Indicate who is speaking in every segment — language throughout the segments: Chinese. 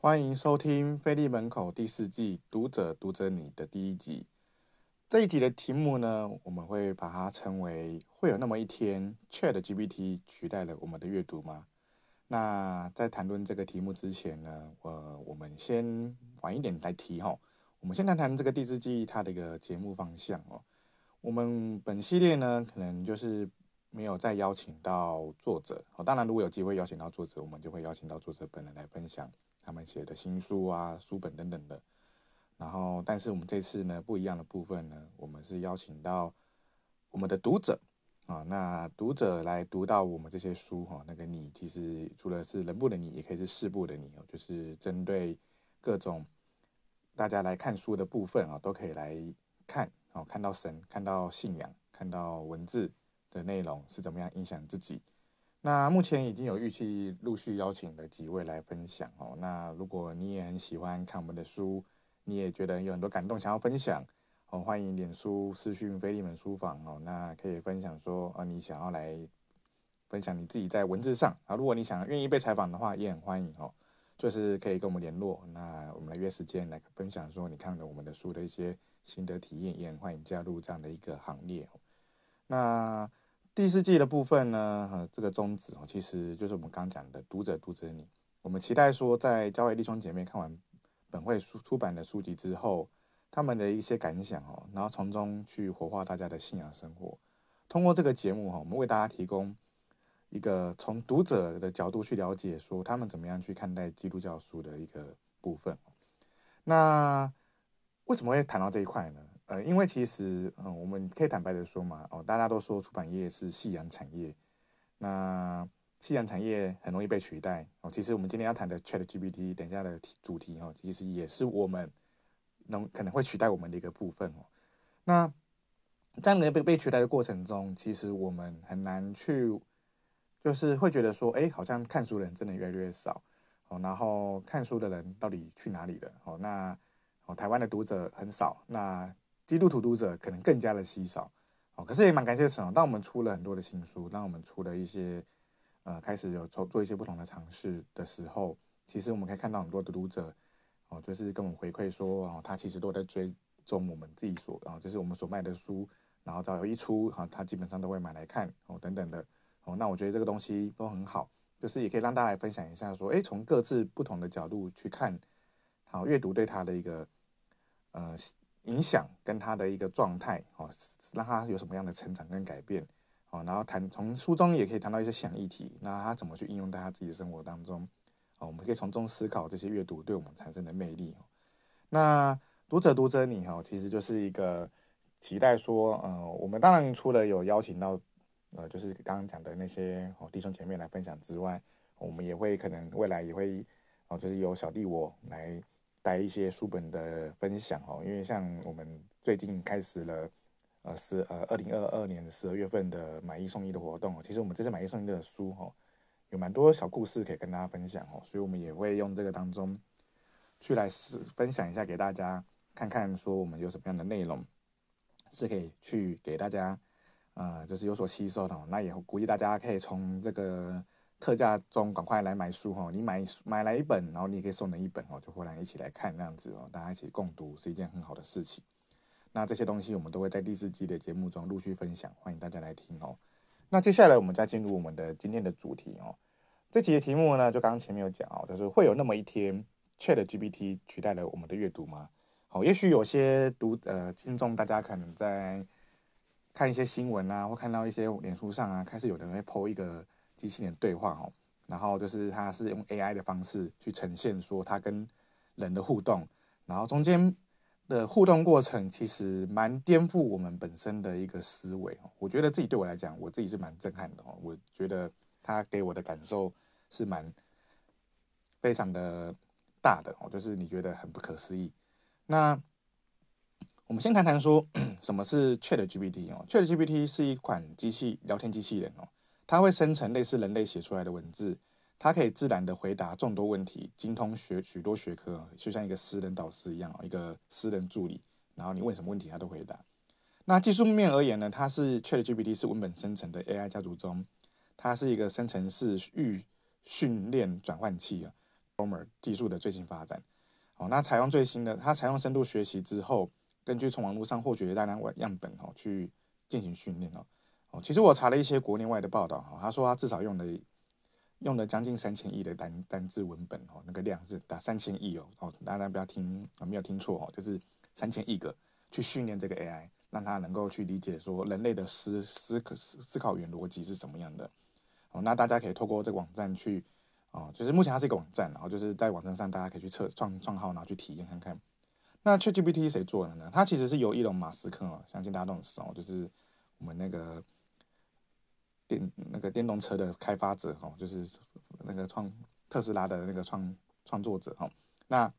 Speaker 1: 欢迎收听《菲利门口》第四季读者读者你的第一集。这一集的题目呢，我们会把它称为“会有那么一天，ChatGPT 取代了我们的阅读吗？”那在谈论这个题目之前呢，呃，我们先晚一点来提哈。我们先谈谈这个第四季它的一个节目方向哦。我们本系列呢，可能就是没有再邀请到作者哦。当然，如果有机会邀请到作者，我们就会邀请到作者本人来分享他们写的新书啊、书本等等的。然后，但是我们这次呢，不一样的部分呢，我们是邀请到我们的读者。啊，那读者来读到我们这些书哈，那个你其实除了是人部的你，也可以是事部的你哦，就是针对各种大家来看书的部分啊，都可以来看哦，看到神，看到信仰，看到文字的内容是怎么样影响自己。那目前已经有预期陆续邀请了几位来分享哦。那如果你也很喜欢看我们的书，你也觉得有很多感动想要分享。哦，欢迎脸书私讯飞利门书房哦，那可以分享说，啊，你想要来分享你自己在文字上啊，如果你想愿意被采访的话，也很欢迎哦，就是可以跟我们联络，那我们来约时间来分享说你看了我们的书的一些心得体验，也很欢迎加入这样的一个行列。那第四季的部分呢，这个宗旨哦，其实就是我们刚讲的读者读者你，我们期待说在教会弟兄姐妹看完本会书出版的书籍之后。他们的一些感想哦，然后从中去活化大家的信仰生活。通过这个节目哈，我们为大家提供一个从读者的角度去了解，说他们怎么样去看待基督教书的一个部分。那为什么会谈到这一块呢？呃，因为其实嗯，我们可以坦白的说嘛，哦，大家都说出版业是夕阳产业，那夕阳产业很容易被取代哦。其实我们今天要谈的 ChatGPT 等一下的主题哦，其实也是我们。能可能会取代我们的一个部分哦。那在没被被取代的过程中，其实我们很难去，就是会觉得说，哎，好像看书的人真的越来越少哦。然后看书的人到底去哪里了？哦，那哦，台湾的读者很少，那基督徒读者可能更加的稀少哦。可是也蛮感谢神哦，当我们出了很多的新书，当我们出了一些呃，开始有做做一些不同的尝试的时候，其实我们可以看到很多的读者。哦，就是跟我们回馈说，哦，他其实都在追踪我们自己所，然后就是我们所卖的书，然后只要一出，哈，他基本上都会买来看，哦，等等的，哦，那我觉得这个东西都很好，就是也可以让大家来分享一下，说，哎，从各自不同的角度去看，好，阅读对他的一个，呃，影响跟他的一个状态，哦，让他有什么样的成长跟改变，哦，然后谈从书中也可以谈到一些想议题，那他怎么去应用在他自己的生活当中。哦，我们可以从中思考这些阅读对我们产生的魅力。那读者读者你哈，其实就是一个期待说，呃，我们当然除了有邀请到，呃，就是刚刚讲的那些哦弟兄姐妹来分享之外，我们也会可能未来也会哦，就是由小弟我来带一些书本的分享哦。因为像我们最近开始了，呃，是呃二零二二年十二月份的买一送一的活动哦。其实我们这次买一送一的书哦。有蛮多小故事可以跟大家分享哦，所以我们也会用这个当中去来试分享一下给大家看看，说我们有什么样的内容是可以去给大家，呃，就是有所吸收的。那也估计大家可以从这个特价中赶快来买书哦，你买买来一本，然后你也可以送人一本哦，就回来一起来看那样子哦，大家一起共读是一件很好的事情。那这些东西我们都会在第四季的节目中陆续分享，欢迎大家来听哦。那接下来我们再进入我们的今天的主题哦。这集的题目呢，就刚刚前面有讲哦，就是会有那么一天，ChatGPT 取代了我们的阅读吗？好，也许有些读呃听众，大家可能在看一些新闻啊，或看到一些脸书上啊，开始有人会 po 一个机器人对话哦，然后就是它是用 AI 的方式去呈现说它跟人的互动，然后中间。的互动过程其实蛮颠覆我们本身的一个思维哦，我觉得自己对我来讲，我自己是蛮震撼的哦。我觉得它给我的感受是蛮非常的大的哦，就是你觉得很不可思议。那我们先谈谈说 什么是 ChatGPT 哦，ChatGPT 是一款机器聊天机器人哦，它会生成类似人类写出来的文字。它可以自然的回答众多问题，精通学许多学科，就像一个私人导师一样，一个私人助理。然后你问什么问题，它都回答。那技术面而言呢，它是 ChatGPT 是文本生成的 AI 家族中，它是一个生成式预训练转换器啊。，former 技术的最新发展。哦，那采用最新的，它采用深度学习之后，根据从网络上获取的大量样本哦，去进行训练哦。哦，其实我查了一些国内外的报道哈，他说他至少用了用了将近三千亿的单单字文本哦，那个量是达三千亿哦。哦，大家不要听没有听错哦，就是三千亿个去训练这个 AI，让它能够去理解说人类的思思考思考语言逻辑是什么样的。哦，那大家可以透过这个网站去。哦，就是目前它是一个网站，然后就是在网站上大家可以去测创创号，然后去体验看看。那 ChatGPT 谁做的呢？它其实是由伊隆马斯克哦，相信大家都很熟，就是我们那个电那个电动车的开发者哦，就是那个创特斯拉的那个创创作者哦。那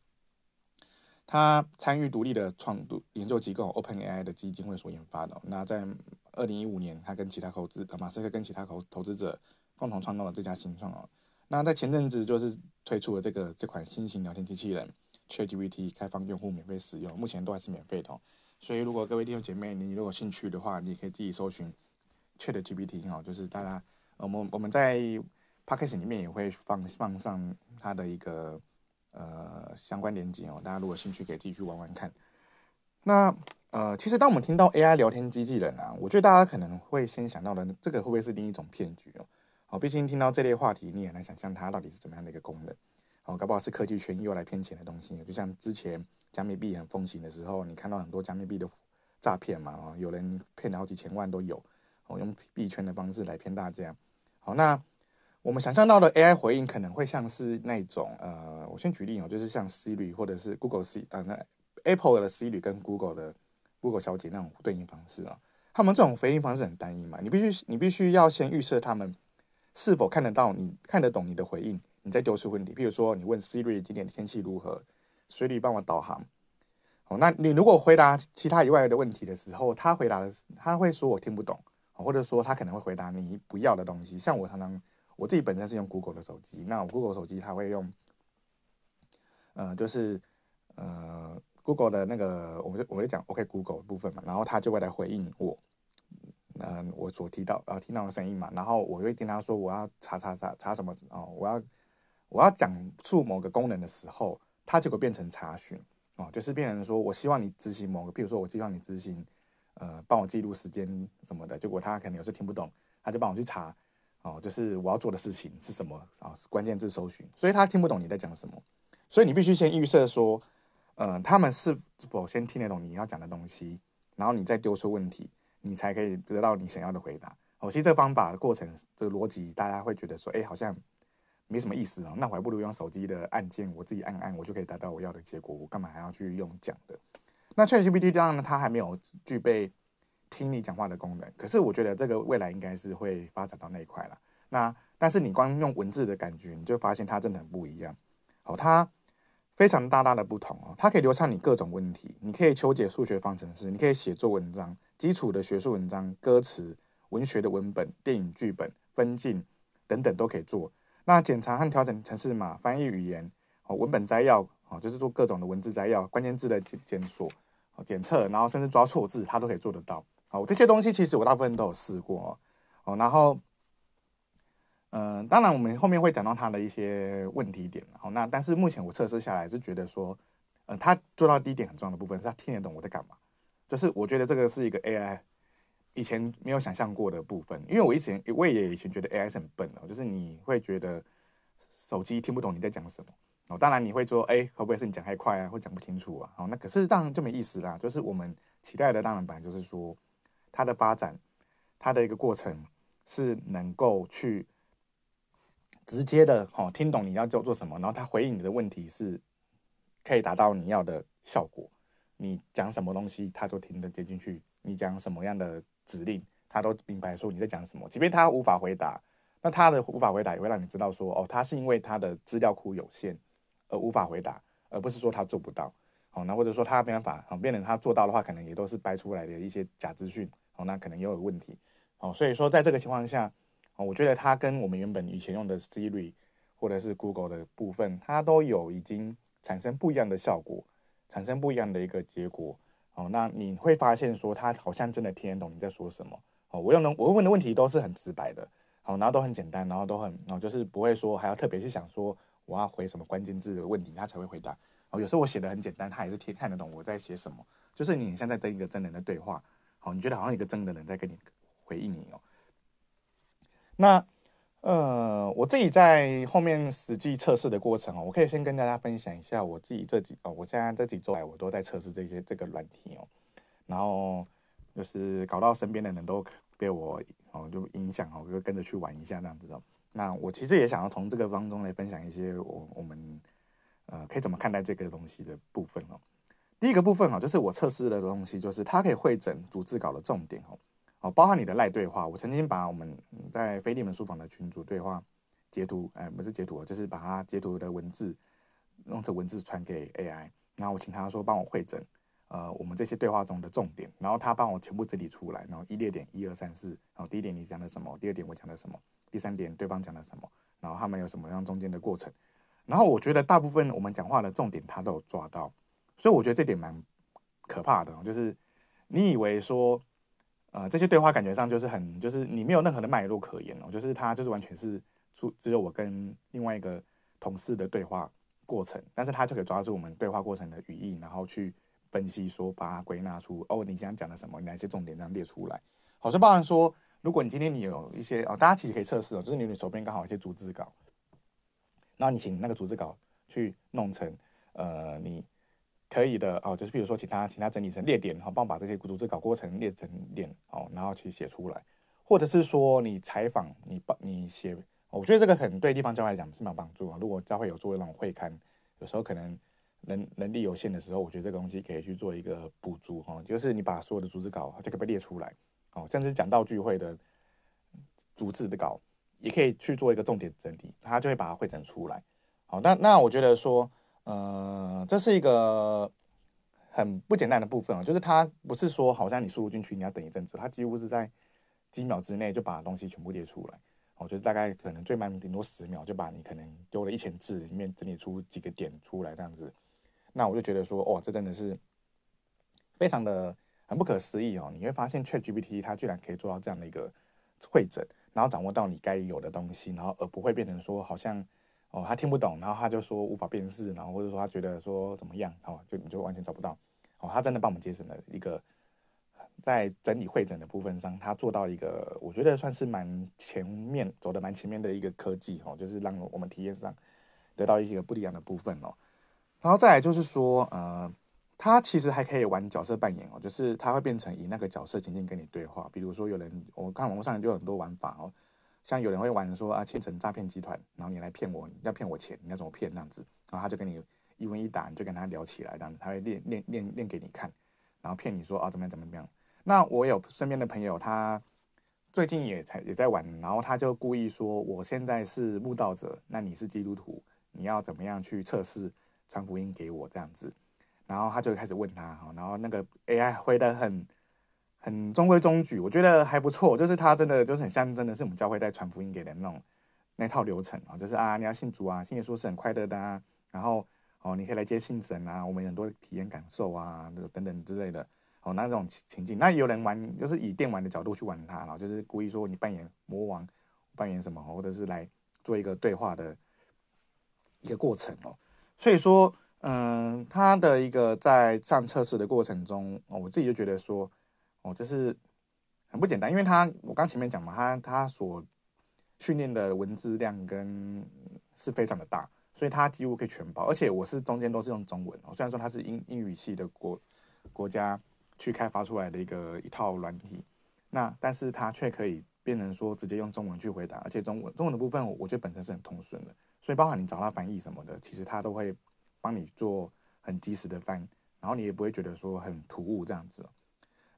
Speaker 1: 他参与独立的创读研究机构 OpenAI 的基金会所研发的。那在二零一五年，他跟其他投资马斯克跟其他投投资者共同创造了这家新创哦。那在前阵子就是推出了这个这款新型聊天机器人 ChatGPT 开放用户免费使用，目前都还是免费的哦。所以如果各位弟兄姐妹你如果兴趣的话，你可以自己搜寻 ChatGPT 哦，就是大家我们我们在 Podcast 里面也会放放上它的一个呃相关链接哦，大家如果兴趣可以自己去玩玩看。那呃，其实当我们听到 AI 聊天机器人啊，我觉得大家可能会先想到的这个会不会是另一种骗局哦？好，毕竟听到这类话题，你也难想象它到底是怎么样的一个功能。哦，搞不好是科技圈又来骗钱的东西。就像之前加密币很风行的时候，你看到很多加密币的诈骗嘛，啊，有人骗了好几千万都有。哦，用币圈的方式来骗大家。好，那我们想象到的 AI 回应可能会像是那种，呃，我先举例哦，就是像 Siri 或者是 Google C，呃，那 Apple 的 Siri 跟 Google 的 Google 小姐那种对应方式啊。他们这种回应方式很单一嘛，你必须你必须要先预设他们。是否看得到你看得懂你的回应？你再丢出问题，譬如说你问 Siri 今天天气如何，随你帮我导航。哦，那你如果回答其他以外的问题的时候，他回答的是他会说我听不懂，或者说他可能会回答你不要的东西。像我常常我自己本身是用 Google 的手机，那我 Google 手机它会用，呃，就是呃 Google 的那个，我就我就讲 OK Google 部分嘛，然后他就会来回应我。嗯，我所提到呃听到的声音嘛，然后我会跟他说我要查查查查什么哦，我要我要讲述某个功能的时候，它就会变成查询哦，就是变成说我希望你执行某个，譬如说我希望你执行呃帮我记录时间什么的，结果他可能有时候听不懂，他就帮我去查哦，就是我要做的事情是什么啊，哦，关键字搜寻，所以他听不懂你在讲什么，所以你必须先预设说，呃，他们是否先听得懂你要讲的东西，然后你再丢出问题。你才可以得到你想要的回答。哦，其实这个方法的过程，这个逻辑，大家会觉得说，哎，好像没什么意思哦。那我还不如用手机的按键，我自己按按，我就可以达到我要的结果。我干嘛还要去用讲的？那 ChatGPT 当然它还没有具备听你讲话的功能，可是我觉得这个未来应该是会发展到那一块了。那但是你光用文字的感觉，你就发现它真的很不一样。好，它。非常大大的不同哦，它可以流畅你各种问题，你可以求解数学方程式，你可以写作文章，基础的学术文章、歌词、文学的文本、电影剧本、分镜等等都可以做。那检查和调整程式码、翻译语言、哦文本摘要哦，就是做各种的文字摘要、关键字的检检索、检测，然后甚至抓错字，它都可以做得到。好，这些东西其实我大部分都有试过哦，然后。嗯、当然，我们后面会讲到它的一些问题点，好，那但是目前我测试下来是觉得说，嗯、呃，它做到第一点很重要的部分是它听得懂我在干嘛，就是我觉得这个是一个 AI 以前没有想象过的部分，因为我以前我也以前觉得 AI 是很笨的，就是你会觉得手机听不懂你在讲什么，哦，当然你会说，哎，会不会是你讲太快啊，或讲不清楚啊，好，那可是这样就没意思啦，就是我们期待的当然本来就是说它的发展，它的一个过程是能够去。直接的哦，听懂你要做做什么，然后他回应你的问题是，可以达到你要的效果。你讲什么东西，他都听得接进去。你讲什么样的指令，他都明白说你在讲什么。即便他无法回答，那他的无法回答也会让你知道说，哦，他是因为他的资料库有限而无法回答，而不是说他做不到。好，那或者说他没办法，好，变成他做到的话，可能也都是掰出来的一些假资讯。好，那可能也有问题。好，所以说在这个情况下。哦我觉得它跟我们原本以前用的 Siri 或者是 Google 的部分，它都有已经产生不一样的效果，产生不一样的一个结果。哦，那你会发现说，它好像真的听得懂你在说什么。哦，我用的我问的问题都是很直白的，好，然后都很简单，然后都很，然后就是不会说还要特别去想说我要回什么关键字的问题，他才会回答。哦，有时候我写的很简单，他也是听看得懂我在写什么。就是你现在跟一个真人的对话，好，你觉得好像一个真的人在跟你回应你哦。那呃，我自己在后面实际测试的过程哦，我可以先跟大家分享一下我自己这几哦，我现在这几周来我都在测试这些这个软体哦，然后就是搞到身边的人都被我哦就影响哦，就跟着去玩一下那样子哦。那我其实也想要从这个当中来分享一些我我们呃可以怎么看待这个东西的部分哦。第一个部分哈，就是我测试的东西，就是它可以会诊逐字稿的重点哦，哦，包含你的赖对话。我曾经把我们在腓利门书房的群组对话截图，哎，不是截图，就是把它截图的文字弄成文字传给 AI，然后我请他说帮我汇整呃我们这些对话中的重点，然后他帮我全部整理出来，然后一列点一二三四，然后第一点你讲的什么，第二点我讲的什么。第三点，对方讲了什么，然后他们有什么样中间的过程，然后我觉得大部分我们讲话的重点他都有抓到，所以我觉得这点蛮可怕的，就是你以为说，呃，这些对话感觉上就是很，就是你没有任何的脉络可言哦，就是他就是完全是出只有我跟另外一个同事的对话过程，但是他就可以抓住我们对话过程的语义，然后去分析说，把它归纳出哦，你想讲的什么，哪些重点这样列出来，好，像包含说。如果你今天你有一些哦，大家其实可以测试哦，就是你你手边刚好有一些逐字稿，那你请那个逐字稿去弄成呃，你可以的哦，就是比如说请他请他整理成列点，然后帮我把这些逐字稿过程列成点哦，然后去写出来，或者是说你采访你帮你写，我觉得这个可能对地方教会来讲是蛮有帮助啊。如果教会有做那种会刊，有时候可能能能力有限的时候，我觉得这个东西可以去做一个补足哈，就是你把所有的逐字稿就可以被列出来。哦，像是讲道聚会的逐字的稿，也可以去做一个重点整理，他就会把它汇整出来。好，那那我觉得说，呃，这是一个很不简单的部分啊，就是它不是说好像你输入进去你要等一阵子，它几乎是在几秒之内就把东西全部列出来。我觉得大概可能最慢顶多十秒就把你可能丢了一千字里面整理出几个点出来这样子。那我就觉得说，哦，这真的是非常的。很不可思议哦！你会发现 ChatGPT 它居然可以做到这样的一个会诊，然后掌握到你该有的东西，然后而不会变成说好像哦他听不懂，然后他就说无法辨识，然后或者说他觉得说怎么样哦，就你就完全找不到哦。他真的帮我们节省了一个在整理会诊的部分上，他做到一个我觉得算是蛮前面走的蛮前面的一个科技哦，就是让我们体验上得到一些不一样的部分哦。然后再来就是说呃。他其实还可以玩角色扮演哦，就是他会变成以那个角色情境跟你对话。比如说有人，我看网络上就有很多玩法哦，像有人会玩说啊，牵成诈骗集团，然后你来骗我，你要骗我钱，你要怎么骗那样子，然后他就跟你一问一答，你就跟他聊起来这样子，他会练练练练给你看，然后骗你说啊怎么样怎么样。那我有身边的朋友，他最近也才也在玩，然后他就故意说，我现在是慕道者，那你是基督徒，你要怎么样去测试传福音给我这样子。然后他就开始问他，然后那个 AI 回得很很中规中矩，我觉得还不错。就是他真的就是很像，真的是我们教会在传福音给人那种那套流程啊，就是啊，你要信主啊，信耶稣是很快乐的啊。然后哦，你可以来接信神啊，我们很多体验感受啊，等等之类的。哦，那种情境，那有人玩，就是以电玩的角度去玩它，然后就是故意说你扮演魔王，扮演什么，或者是来做一个对话的一个过程哦。所以说。嗯，他的一个在上测试的过程中，哦我自己就觉得说，哦，就是很不简单，因为他我刚前面讲嘛，他他所训练的文字量跟是非常的大，所以他几乎可以全包，而且我是中间都是用中文哦，虽然说它是英英语系的国国家去开发出来的一个一套软体，那但是它却可以变成说直接用中文去回答，而且中文中文的部分，我觉得本身是很通顺的，所以包含你找他翻译什么的，其实他都会。帮你做很及时的翻，然后你也不会觉得说很突兀这样子。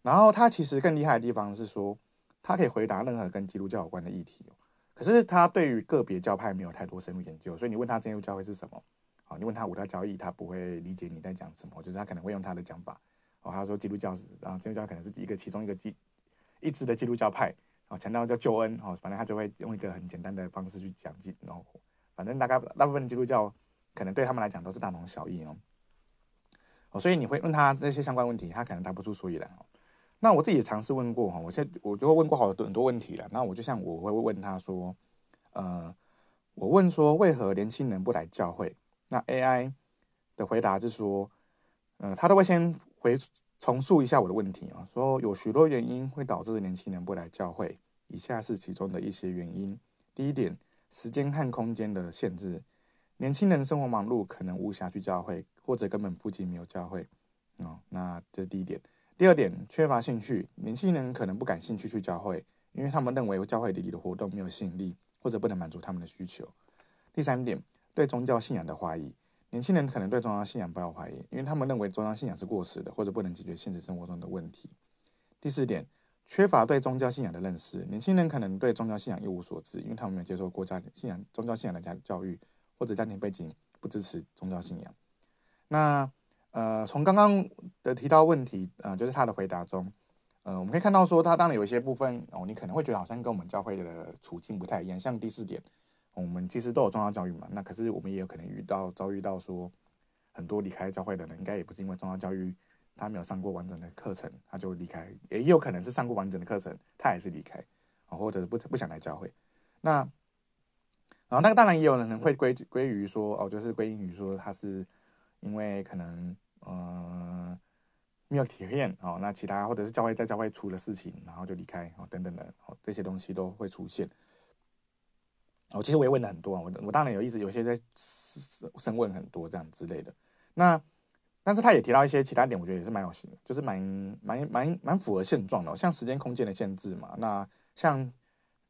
Speaker 1: 然后它其实更厉害的地方是说，它可以回答任何跟基督教有关的议题。可是他对于个别教派没有太多深入研究，所以你问他基督教会是什么？好，你问他五大教义，他不会理解你在讲什么，就是他可能会用他的讲法。哦，他说基督教是，然后基督教可能是一个其中一个基一支的基督教派，哦，强调叫救恩，哦，反正他就会用一个很简单的方式去讲解，然后反正大概大部分的基督教。可能对他们来讲都是大同小异哦，哦，所以你会问他那些相关问题，他可能答不出所以然哦。那我自己也尝试问过哈，我现在我就会问过好多很多问题了。那我就像我会问他说，呃，我问说为何年轻人不来教会？那 AI 的回答是说，嗯、呃，他都会先回重述一下我的问题啊，说有许多原因会导致年轻人不来教会，以下是其中的一些原因。第一点，时间和空间的限制，年轻人生活忙碌，可能无暇去教会，或者根本附近没有教会。哦，那这是第一点。第二点，缺乏兴趣，年轻人可能不感兴趣去教会，因为他们认为教会里的活动没有吸引力，或者不能满足他们的需求。第三点，对宗教信仰的怀疑，年轻人可能对宗教信仰抱有怀疑，因为他们认为宗教信仰是过时的，或者不能解决现实生活中的问题。第四点，缺乏对宗教信仰的认识，年轻人可能对宗教信仰一无所知，因为他们没有接受过家信仰宗教信仰的家教育，或者家庭背景不支持宗教信仰。那呃，从刚刚的提到问题，呃，就是他的回答中，呃，我们可以看到说，他当然有一些部分哦，你可能会觉得好像跟我们教会的处境不太一样。像第四点，我们其实都有宗教教育嘛，那可是我们也有可能遇到遭遇到说，很多离开教会的人，应该也不是因为宗教教育他没有上过完整的课程，他就离开，也有可能是上过完整的课程，他还是离开，啊，或者不不想来教会。那，然后那个当然也有人会归归于说，哦，就是归因于说他是。因为可能呃没有体验哦，那其他或者是教会在教会出了事情，然后就离开哦等等的哦，这些东西都会出现。哦，其实我也问了很多，我我当然有意思，有些在深问很多这样之类的。那但是他也提到一些其他点，我觉得也是蛮有心的，就是蛮蛮蛮蛮符合现状的，像时间空间的限制嘛，那像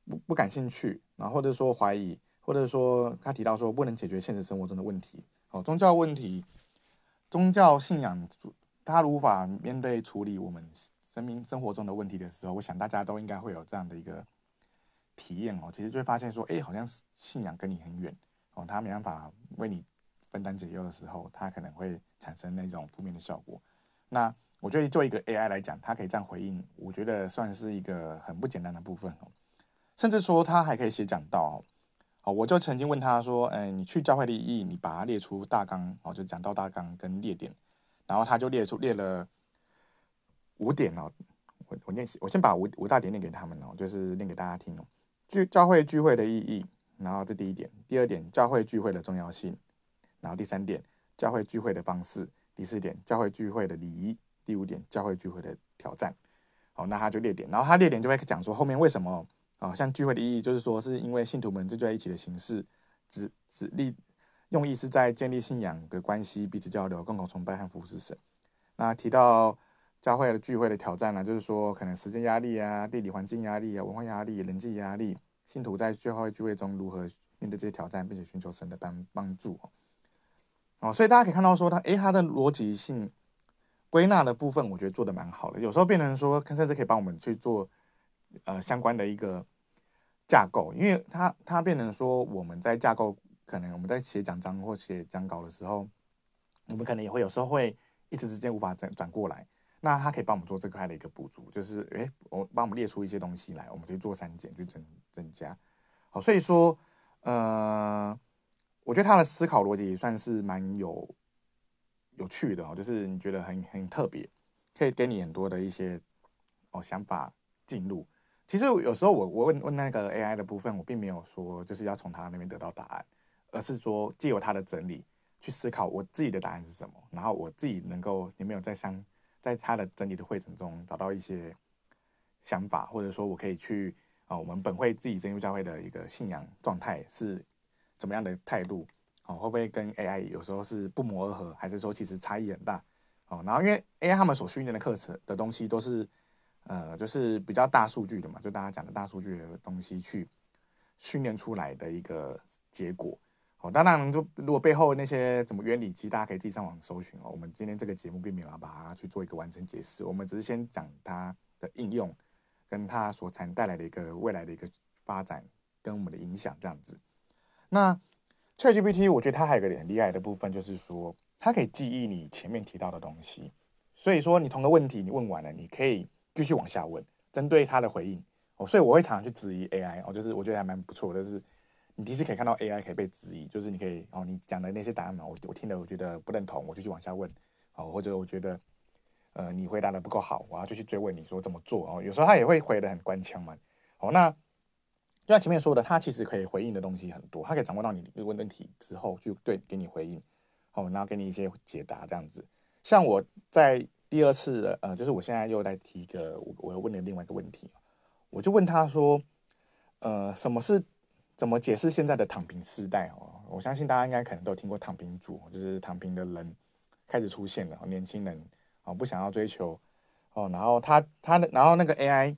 Speaker 1: 不不感兴趣，然后或者说怀疑，或者说他提到说不能解决现实生活中的问题哦，宗教问题。宗教信仰，他无法面对处理我们生命生活中的问题的时候，我想大家都应该会有这样的一个体验哦。其实就会发现说，哎，好像信仰跟你很远哦，他没办法为你分担解忧的时候，他可能会产生那种负面的效果。那我觉得做一个 AI 来讲，它可以这样回应，我觉得算是一个很不简单的部分哦。甚至说，他还可以写讲道哦。哦，我就曾经问他说：“哎，你去教会的意义，你把它列出大纲，哦，就讲到大纲跟列点，然后他就列出列了五点哦。我我念，我先把五五大点念给他们哦，就是念给大家听哦。聚教会聚会的意义，然后这第一点，第二点，教会聚会的重要性，然后第三点，教会聚会的方式，第四点，教会聚会的礼仪，第五点，教会聚会的挑战。好，那他就列点，然后他列点就会讲说后面为什么。”啊，像聚会的意义，就是说，是因为信徒们聚在一起的形式，指指立用意是在建立信仰的关系，彼此交流，共同崇拜和服侍神。那提到教会的聚会的挑战呢，就是说，可能时间压力啊、地理环境压力啊、文化压力、人际压力，信徒在教会聚会中如何面对这些挑战，并且寻求神的帮帮助。哦，所以大家可以看到说，他诶，他的逻辑性归纳的部分，我觉得做的蛮好的。有时候变成说，甚至可以帮我们去做呃相关的一个。架构，因为它它变成说，我们在架构，可能我们在写讲章或写讲稿的时候，我们可能也会有时候会一时之间无法转转过来。那它可以帮我们做这块的一个补足，就是诶，我帮我们列出一些东西来，我们去做删减，去增增加。好，所以说，呃，我觉得他的思考逻辑也算是蛮有有趣的哦，就是你觉得很很特别，可以给你很多的一些哦想法进入。其实有时候我我问问那个 AI 的部分，我并没有说就是要从他那边得到答案，而是说借由他的整理去思考我自己的答案是什么，然后我自己能够有没有在相在他的整理的会程中找到一些想法，或者说我可以去啊，我们本会自己真耶教会的一个信仰状态是怎么样的态度啊？会不会跟 AI 有时候是不谋而合，还是说其实差异很大？哦，然后因为 AI 他们所训练的课程的东西都是。呃，就是比较大数据的嘛，就大家讲的大数据的东西去训练出来的一个结果。哦，当然，就如果背后那些怎么原理，其实大家可以自己上网搜寻哦。我们今天这个节目并没有把它去做一个完整解释，我们只是先讲它的应用，跟它所产带来的一个未来的一个发展跟我们的影响这样子。那 ChatGPT，我觉得它还有一个很厉害的部分，就是说它可以记忆你前面提到的东西，所以说你同个问题你问完了，你可以。继续往下问，针对他的回应哦，所以我会常常去质疑 AI 哦，就是我觉得还蛮不错，就是你第一次可以看到 AI 可以被质疑，就是你可以哦，你讲的那些答案嘛，我我听了我觉得不认同，我就去往下问哦，或者我觉得呃你回答的不够好，我要继续追问你说怎么做哦，有时候他也会回得很官腔嘛，哦，那就像前面说的，他其实可以回应的东西很多，他可以掌握到你问问题之后，就对给你回应，哦，然后给你一些解答这样子。像我在第二次的，呃，就是我现在又来提一个我我又问了另外一个问题，我就问他说，呃，什么是怎么解释现在的躺平时代？哦，我相信大家应该可能都听过躺平族，就是躺平的人开始出现了，年轻人哦不想要追求哦，然后他他的然后那个 AI。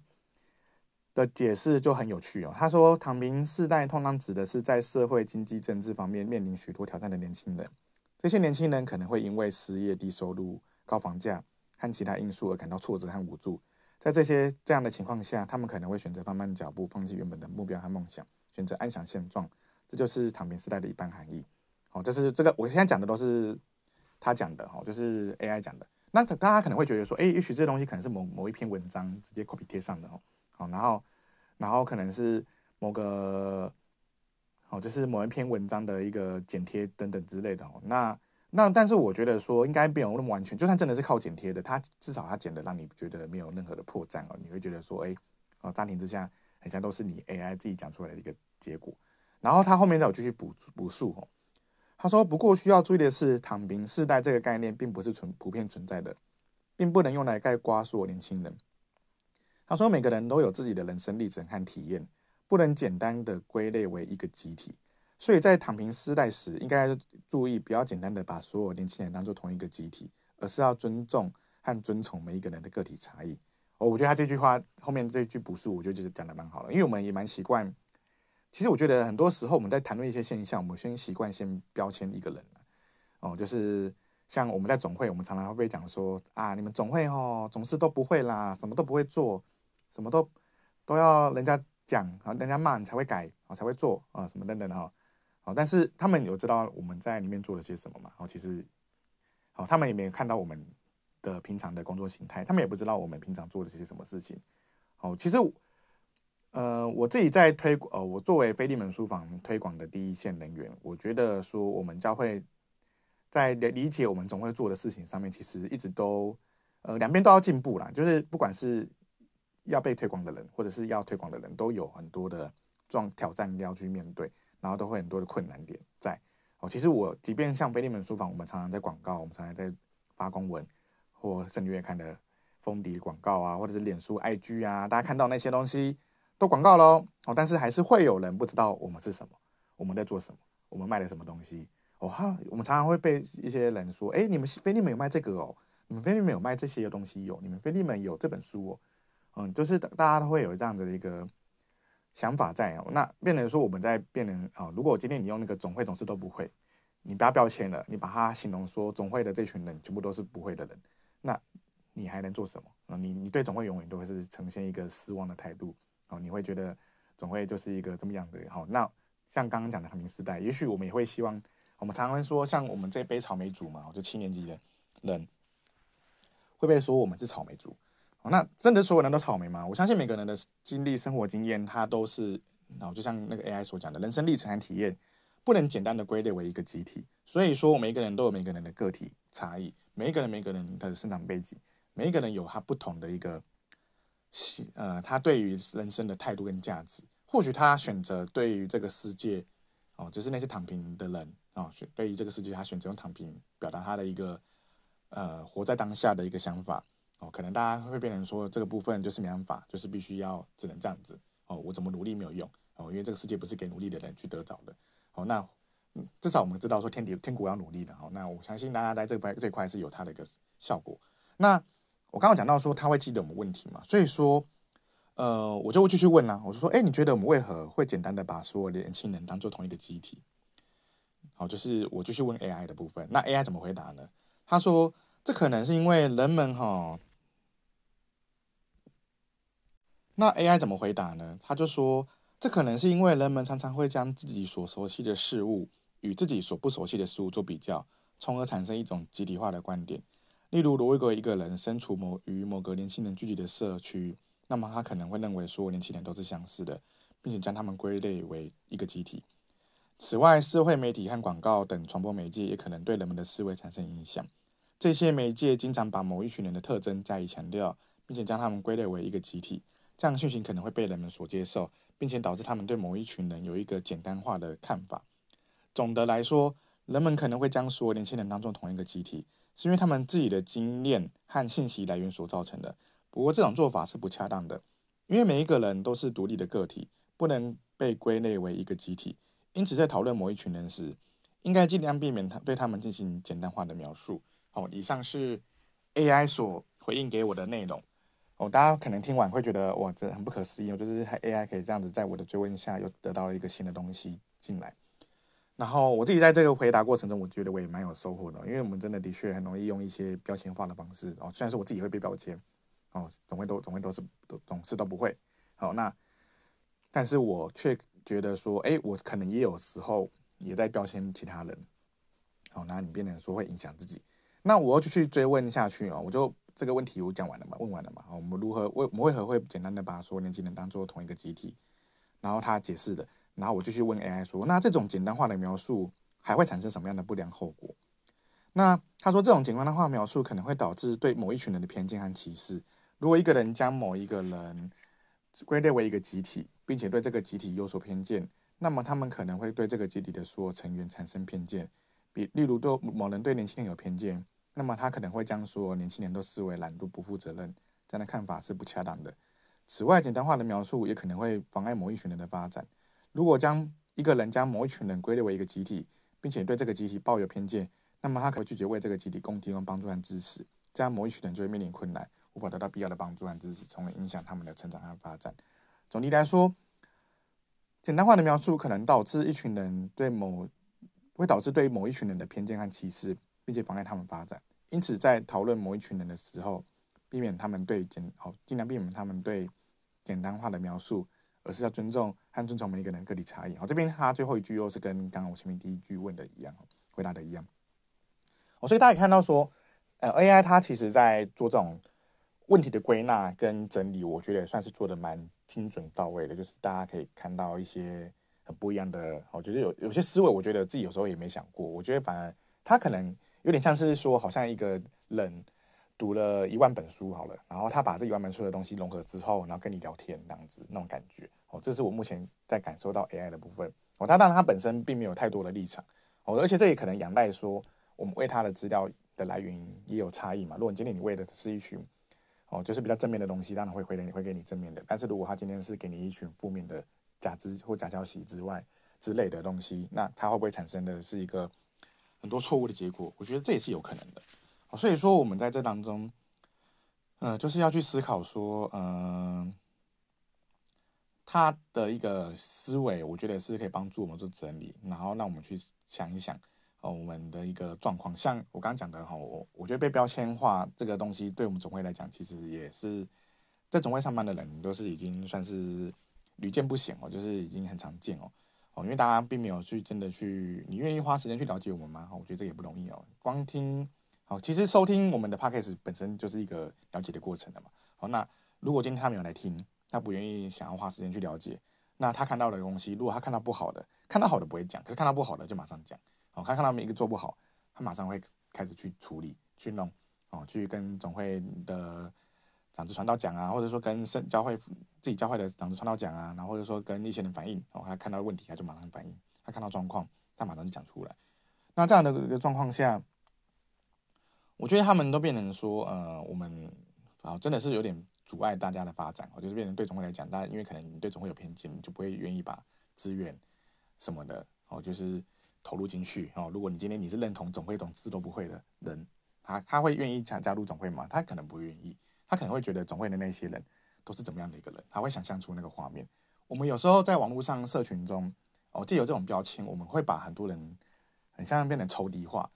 Speaker 1: 的解释就很有趣哦。他说，躺平世代通常指的是在社会、经济、政治方面面临许多挑战的年轻人。这些年轻人可能会因为失业、低收入、高房价和其他因素而感到挫折和无助。在这些这样的情况下，他们可能会选择放慢脚步，放弃原本的目标和梦想，选择安享现状。这就是躺平时代的一半含义。哦，这是这个我现在讲的都是他讲的哦，就是 AI 讲的。那大家可能会觉得说，哎，也许这东西可能是某某一篇文章直接 copy 贴上的哦。好，然后，然后可能是某个，好，就是某一篇文章的一个剪贴等等之类的哦。那那，但是我觉得说应该没有那么完全。就算真的是靠剪贴的，它至少它剪的让你觉得没有任何的破绽哦。你会觉得说，哎，哦，暂停之下，好像都是你 AI 自己讲出来的一个结果。然后他后面再有继续补补述哦。他说，不过需要注意的是，躺平世代这个概念并不是存普遍存在的，并不能用来概括所有年轻人。他说：“每个人都有自己的人生历程和体验，不能简单的归类为一个集体。所以在躺平世代时，应该注意不要简单的把所有年轻人当做同一个集体，而是要尊重和尊崇每一个人的个体差异。”哦，我觉得他这句话后面这句补述，我觉得就是讲的蛮好的，因为我们也蛮习惯。其实我觉得很多时候我们在谈论一些现象，我们先习惯先标签一个人哦，就是。像我们在总会，我们常常会被讲说啊，你们总会哦，总是都不会啦，什么都不会做，什么都都要人家讲啊，人家骂你才会改啊，才会做啊，什么等等的哈。好，但是他们有知道我们在里面做了些什么吗？哦，其实，好，他们也没有看到我们的平常的工作形态，他们也不知道我们平常做了些什么事情。好，其实，呃，我自己在推，呃，我作为腓利门书房推广的第一线人员，我觉得说我们教会。在理解我们总会做的事情上面，其实一直都，呃，两边都要进步啦。就是不管是要被推广的人，或者是要推广的人，都有很多的状挑战要去面对，然后都会很多的困难点在。哦，其实我即便像腓利门书房，我们常常在广告，我们常常在发公文，或圣经月刊的封底广告啊，或者是脸书、IG 啊，大家看到那些东西都广告喽。哦，但是还是会有人不知道我们是什么，我们在做什么，我们卖的什么东西。哦哈，我们常常会被一些人说，哎，你们菲利门有卖这个哦，你们菲利门有卖这些东西有、哦，你们菲利门有这本书哦，嗯，就是大家都会有这样子的一个想法在哦。那变成说我们在变成啊、哦，如果今天你用那个总会总是都不会，你不要标签了，你把它形容说总会的这群人全部都是不会的人，那你还能做什么？啊，你你对总会永远都会是呈现一个失望的态度哦，你会觉得总会就是一个这么样的好、哦。那像刚刚讲的躺平世代，也许我们也会希望。我们常常说，像我们这杯草莓族嘛，就七年级的人，会不会说我们是草莓族？那真的所有人都草莓吗？我相信每个人的经历、生活经验，它都是，哦就像那个 AI 所讲的，人生历程和体验，不能简单的归类为一个集体。所以说，每个人都有每个人的个体差异，每一个人每个人的生长背景，每一个人有他不同的一个，呃，他对于人生的态度跟价值。或许他选择对于这个世界，哦，就是那些躺平的人。啊，选对于这个世界，他选择用躺平表达他的一个呃活在当下的一个想法哦。可能大家会变成说，这个部分就是没办法，就是必须要只能这样子哦。我怎么努力没有用哦，因为这个世界不是给努力的人去得着的哦。那至少我们知道说天敌天国要努力的哦。那我相信大家在这块这块是有它的一个效果。那我刚刚讲到说他会记得我们问题嘛，所以说呃我就会继续问啦、我就说，哎，你觉得我们为何会简单的把所有年轻人当做同一个集体？好，就是我继续问 AI 的部分，那 AI 怎么回答呢？他说，这可能是因为人们哈，那 AI 怎么回答呢？他就说，这可能是因为人们常常会将自己所熟悉的事物与自己所不熟悉的事物做比较，从而产生一种集体化的观点。例如，如果一个人身处某与某个年轻人聚集的社区，那么他可能会认为所有年轻人都是相似的，并且将他们归类为一个集体。此外，社会媒体和广告等传播媒介也可能对人们的思维产生影响。这些媒介经常把某一群人的特征加以强调，并且将他们归类为一个集体，这样的讯息可能会被人们所接受，并且导致他们对某一群人有一个简单化的看法。总的来说，人们可能会将所有年轻人当做同一个集体，是因为他们自己的经验和信息来源所造成的。不过，这种做法是不恰当的，因为每一个人都是独立的个体，不能被归类为一个集体。因此，在讨论某一群人时，应该尽量避免他对他们进行简单化的描述。好，以上是 AI 所回应给我的内容。大家可能听完会觉得哇，这很不可思议哦，就是 AI 可以这样子在我的追问下又得到了一个新的东西进来。然后我自己在这个回答过程中，我觉得我也蛮有收获的，因为我们真的的确很容易用一些标签化的方式哦，虽然说我自己会被标签哦，总会都总会都是都总是都不会。好，那但是我却觉得说，哎，我可能也有时候也在标签其他人。好，那你变成说会影响自己，那我要继续追问下去哦，我就。这个问题我讲完了嘛？问完了嘛？我们如何为我们为何会简单的把所有年轻人当做同一个集体？然后他解释的，然后我继续问 AI 说：那这种简单化的描述还会产生什么样的不良后果？那他说这种简单化描述可能会导致对某一群人的偏见和歧视。如果一个人将某一个人归类为一个集体，并且对这个集体有所偏见，那么他们可能会对这个集体的所有成员产生偏见。比例如，对某人对年轻人有偏见。那么他可能会将所有年轻人都视为懒惰、不负责任，这样的看法是不恰当的。此外，简单化的描述也可能会妨碍某一群人的发展。如果将一个人将某一群人归类为一个集体，并且对这个集体抱有偏见，那么他可能拒绝为这个集体供提供帮助和支持，这样某一群人就会面临困难，无法得到必要的帮助和支持，从而影响他们的成长和发展。总的来说，简单化的描述可能导致一群人对某会导致对某一群人的偏见和歧视。并且妨碍他们发展，因此在讨论某一群人的时候，避免他们对简好，尽量避免他们对简单化的描述，而是要尊重和尊重每一个人个体差异。哦，这边他最后一句又是跟刚刚我前面第一句问的一样，回答的一样。哦，所以大家看到说，呃，AI 它其实在做这种问题的归纳跟整理，我觉得也算是做的蛮精准到位的，就是大家可以看到一些很不一样的，我觉得有有些思维，我觉得自己有时候也没想过，我觉得反而他可能。有点像是说，好像一个人读了一万本书好了，然后他把这一万本书的东西融合之后，然后跟你聊天这样子那种感觉哦，这是我目前在感受到 AI 的部分哦。他当然他本身并没有太多的立场哦，而且这也可能仰赖说我们喂他的资料的来源也有差异嘛。如果你今天你喂的是一群哦，就是比较正面的东西，当然会回来，会给你正面的。但是如果他今天是给你一群负面的假知或假消息之外之类的东西，那他会不会产生的是一个？很多错误的结果，我觉得这也是有可能的。所以说我们在这当中，嗯、呃，就是要去思考说，嗯、他的一个思维，我觉得是可以帮助我们做整理，然后让我们去想一想，哦，我们的一个状况。像我刚刚讲的哈，我我觉得被标签化这个东西，对我们总会来讲，其实也是在总会上班的人都是已经算是屡见不鲜哦，就是已经很常见哦。哦，因为大家并没有去真的去，你愿意花时间去了解我们吗？我觉得这也不容易哦。光听，好，其实收听我们的 podcast 本身就是一个了解的过程的嘛。好，那如果今天他没有来听，他不愿意想要花时间去了解，那他看到的东西，如果他看到不好的，看到好的不会讲，可是看到不好的就马上讲。哦，他看到每一个做不好，他马上会开始去处理、去弄，哦，去跟总会的。长子传道讲啊，或者说跟圣教会自己教会的长子传道讲啊，然后或者说跟一些人反映哦，他看到问题他就马上反应，他看到状况他马上就讲出来。那这样的一个状况下，我觉得他们都变成说，呃，我们啊真的是有点阻碍大家的发展哦，就是变成对总会来讲，大家因为可能你对总会有偏见，你就不会愿意把资源什么的哦，就是投入进去哦。如果你今天你是认同总会懂字都不会的人，他他会愿意加加入总会吗？他可能不愿意。他可能会觉得总会的那些人都是怎么样的一个人，他会想象出那个画面。我们有时候在网络上社群中，哦，借由这种标签，我们会把很多人很像变成仇敌化。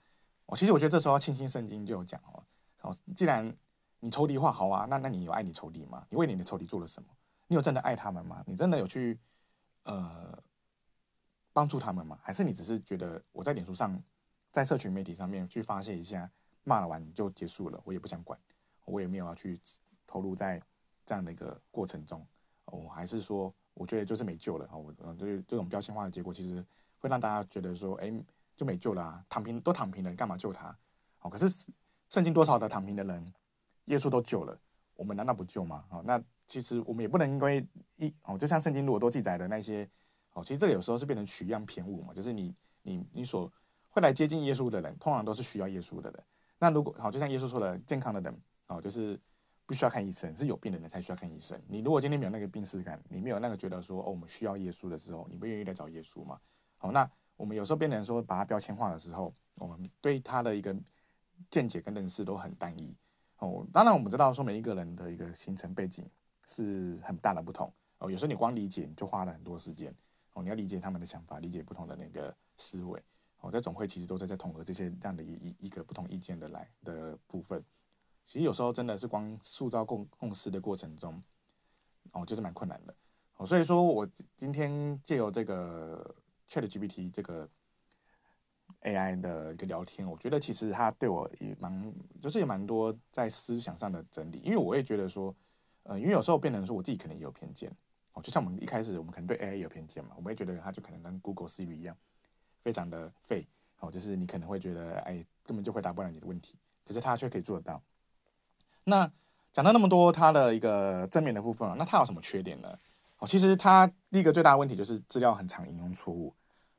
Speaker 1: 哦，其实我觉得这时候要庆幸圣经就有讲哦，哦，既然你仇敌化好啊，那那你有爱你仇敌吗？你为你的仇敌做了什么？你有真的爱他们吗？你真的有去呃帮助他们吗？还是你只是觉得我在脸书上，在社群媒体上面去发泄一下，骂了完就结束了，我也不想管。我也没有要去投入在这样的一个过程中，我还是说，我觉得就是没救了啊！我嗯，就是这种标签化的结果，其实会让大家觉得说，哎，就没救了啊，躺平都躺平了，你干嘛救他？哦，可是圣经多少的躺平的人，耶稣都救了，我们难道不救吗？哦，那其实我们也不能因为一哦，就像圣经如果都记载的那些哦，其实这个有时候是变成取样偏误嘛，就是你你你所会来接近耶稣的人，通常都是需要耶稣的人。那如果好，就像耶稣说的，健康的人哦，就是不需要看医生，是有病的人才需要看医生。你如果今天没有那个病识感，你没有那个觉得说哦，我们需要耶稣的时候，你不愿意来找耶稣吗？好，那我们有时候变成说把它标签化的时候，我们对他的一个见解跟认识都很单一。哦，当然我们知道说每一个人的一个形成背景是很大的不同哦。有时候你光理解你就花了很多时间哦，你要理解他们的想法，理解不同的那个思维哦。在总会其实都在在统合这些这样的一一一个不同意见的来的部分。其实有时候真的是光塑造共共识的过程中哦，就是蛮困难的哦。所以说我今天借由这个 ChatGPT 这个。AI 的一个聊天，我觉得其实他对我也蛮，就是也蛮多在思想上的整理。因为我也觉得说，呃，因为有时候变成说我自己可能也有偏见哦，就像我们一开始我们可能对 AI 有偏见嘛，我们也觉得它就可能跟 Google Siri 一样，非常的废哦，就是你可能会觉得哎，根本就回答不了你的问题，可是它却可以做得到。那讲到那么多它的一个正面的部分啊，那它有什么缺点呢？哦，其实它第一个最大的问题就是资料很常引用错误。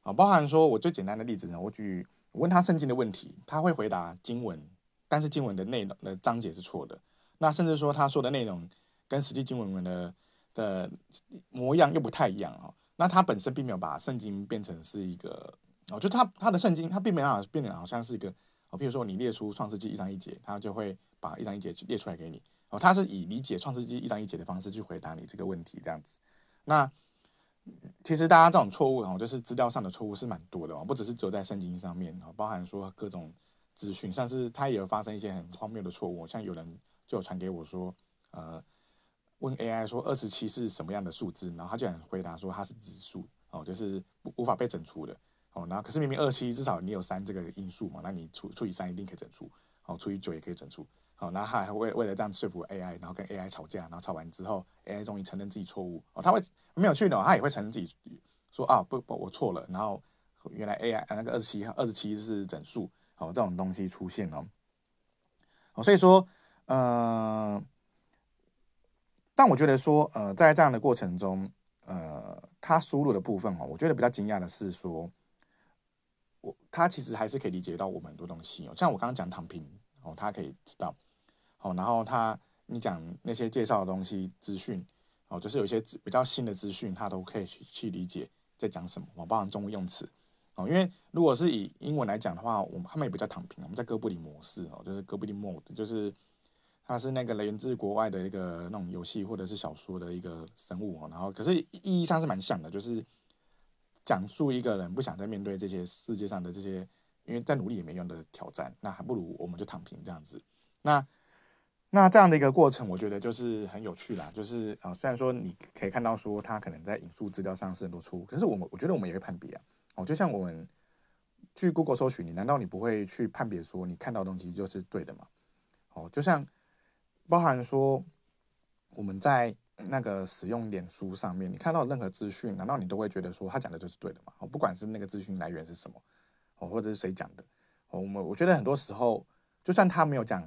Speaker 1: 啊，包含说，我最简单的例子呢，我举我问他圣经的问题，他会回答经文，但是经文的内容的章节是错的。那甚至说他说的内容跟实际经文文的的模样又不太一样哦。那他本身并没有把圣经变成是一个哦，就他他的圣经他并没有变得好像是一个哦，比如说你列出创世纪一章一节，他就会把一章一节列出来给你哦。他是以理解创世纪一章一节的方式去回答你这个问题，这样子。那。其实大家这种错误哦，就是资料上的错误是蛮多的哦，不只是只有在圣经上面哦，包含说各种资讯，像是他也有发生一些很荒谬的错误，像有人就有传给我说，呃，问 AI 说二十七是什么样的数字，然后他就想回答说它是质数哦，就是无法被整除的哦，然后可是明明二七至少你有三这个因数嘛，那你除除以三一定可以整除，哦，除以九也可以整除。好，那他还为为了这样说服 AI，然后跟 AI 吵架，然后吵完之后，AI 终于承认自己错误。哦，他会没有去的，他也会承认自己说啊，不不，我错了。然后原来 AI 那个二十七号二十七是整数，哦，这种东西出现哦。哦，所以说，呃，但我觉得说，呃，在这样的过程中，呃，他输入的部分哦，我觉得比较惊讶的是说，我他其实还是可以理解到我们很多东西哦，像我刚刚讲躺平哦，他可以知道。哦，然后他你讲那些介绍的东西资讯，哦，就是有一些比较新的资讯，他都可以去去理解在讲什么，包含中文用词，哦，因为如果是以英文来讲的话，我们他们也比较躺平，我们在哥布林模式，哦，就是哥布林 mode，就是它是那个来源自国外的一个那种游戏或者是小说的一个生物，哦，然后可是意义上是蛮像的，就是讲述一个人不想再面对这些世界上的这些，因为再努力也没用的挑战，那还不如我们就躺平这样子，那。那这样的一个过程，我觉得就是很有趣啦。就是啊，虽然说你可以看到说他可能在引述资料上是很多错误，可是我们我觉得我们也会判别啊。哦，就像我们去 Google 搜寻，你难道你不会去判别说你看到的东西就是对的吗？哦，就像包含说我们在那个使用脸书上面，你看到任何资讯，难道你都会觉得说他讲的就是对的吗？哦，不管是那个资讯来源是什么，哦，或者是谁讲的，哦，我们我觉得很多时候，就算他没有讲。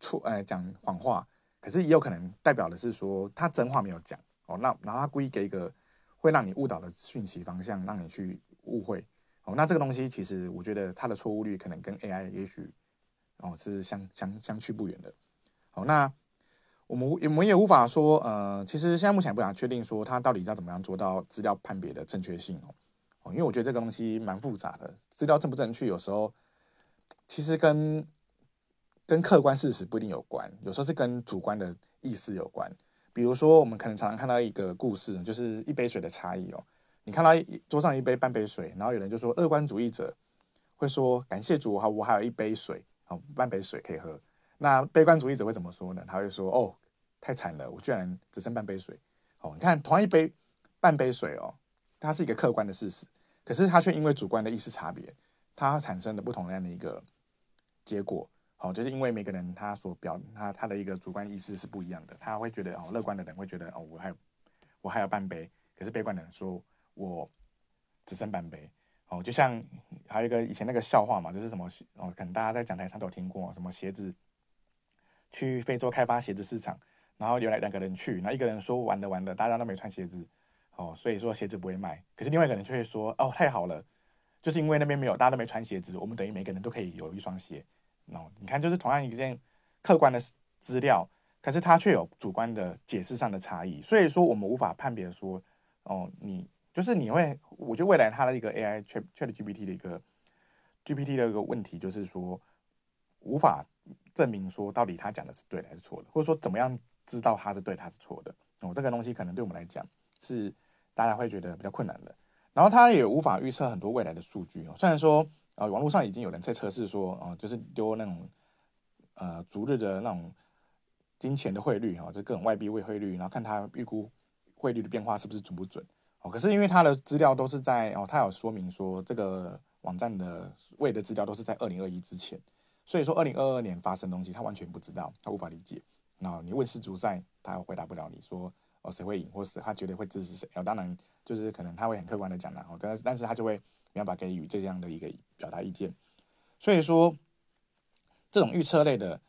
Speaker 1: 错，呃，讲谎话，可是也有可能代表的是说他真话没有讲哦。那然后他故意给一个会让你误导的讯息方向，让你去误会哦。那这个东西其实我觉得它的错误率可能跟 AI 也许哦是相相相去不远的。哦，那我们我们也无法说，呃，其实现在目前不想确定说他到底要怎么样做到资料判别的正确性哦。因为我觉得这个东西蛮复杂的，资料正不正确，有时候其实跟跟客观事实不一定有关，有时候是跟主观的意思有关。比如说，我们可能常常看到一个故事，就是一杯水的差异哦。你看到桌上一杯半杯水，然后有人就说，乐观主义者会说感谢主，好，我还有一杯水，哦，半杯水可以喝。那悲观主义者会怎么说呢？他会说，哦，太惨了，我居然只剩半杯水。哦，你看同一杯半杯水哦，它是一个客观的事实，可是它却因为主观的意识差别，它产生的不同样的一个结果。哦，就是因为每个人他所表他他的一个主观意识是不一样的，他会觉得哦，乐观的人会觉得哦，我还我还有半杯，可是悲观的人说我只剩半杯。哦，就像还有一个以前那个笑话嘛，就是什么哦，可能大家在讲台上都有听过，什么鞋子去非洲开发鞋子市场，然后有来两个人去，然后一个人说玩的玩的，大家都没穿鞋子，哦，所以说鞋子不会卖。可是另外一个人却会说，哦，太好了，就是因为那边没有，大家都没穿鞋子，我们等于每个人都可以有一双鞋。哦，你看，就是同样一件客观的资料，可是它却有主观的解释上的差异，所以说我们无法判别说，哦，你就是你会，我觉得未来它的一个 AI Chat ChatGPT 的一个 GPT 的一个问题，就是说无法证明说到底他讲的是对的还是错的，或者说怎么样知道他是对他是错的。哦，这个东西可能对我们来讲是大家会觉得比较困难的。然后它也无法预测很多未来的数据哦，虽然说。啊，网络上已经有人在测试说，啊，就是丢那种，呃，逐日的那种金钱的汇率，哈，就各种外币汇汇率，然后看它预估汇率的变化是不是准不准。哦，可是因为它的资料都是在，哦，它有说明说这个网站的位的资料都是在二零二一之前，所以说二零二二年发生东西，他完全不知道，他无法理解。然后你问世足赛，他回答不了你说，哦，谁会赢，或是他绝对会支持谁。哦，当然就是可能他会很客观的讲然后，但是但是他就会。没办法给予这样的一个表达意见，所以说这种预测类的，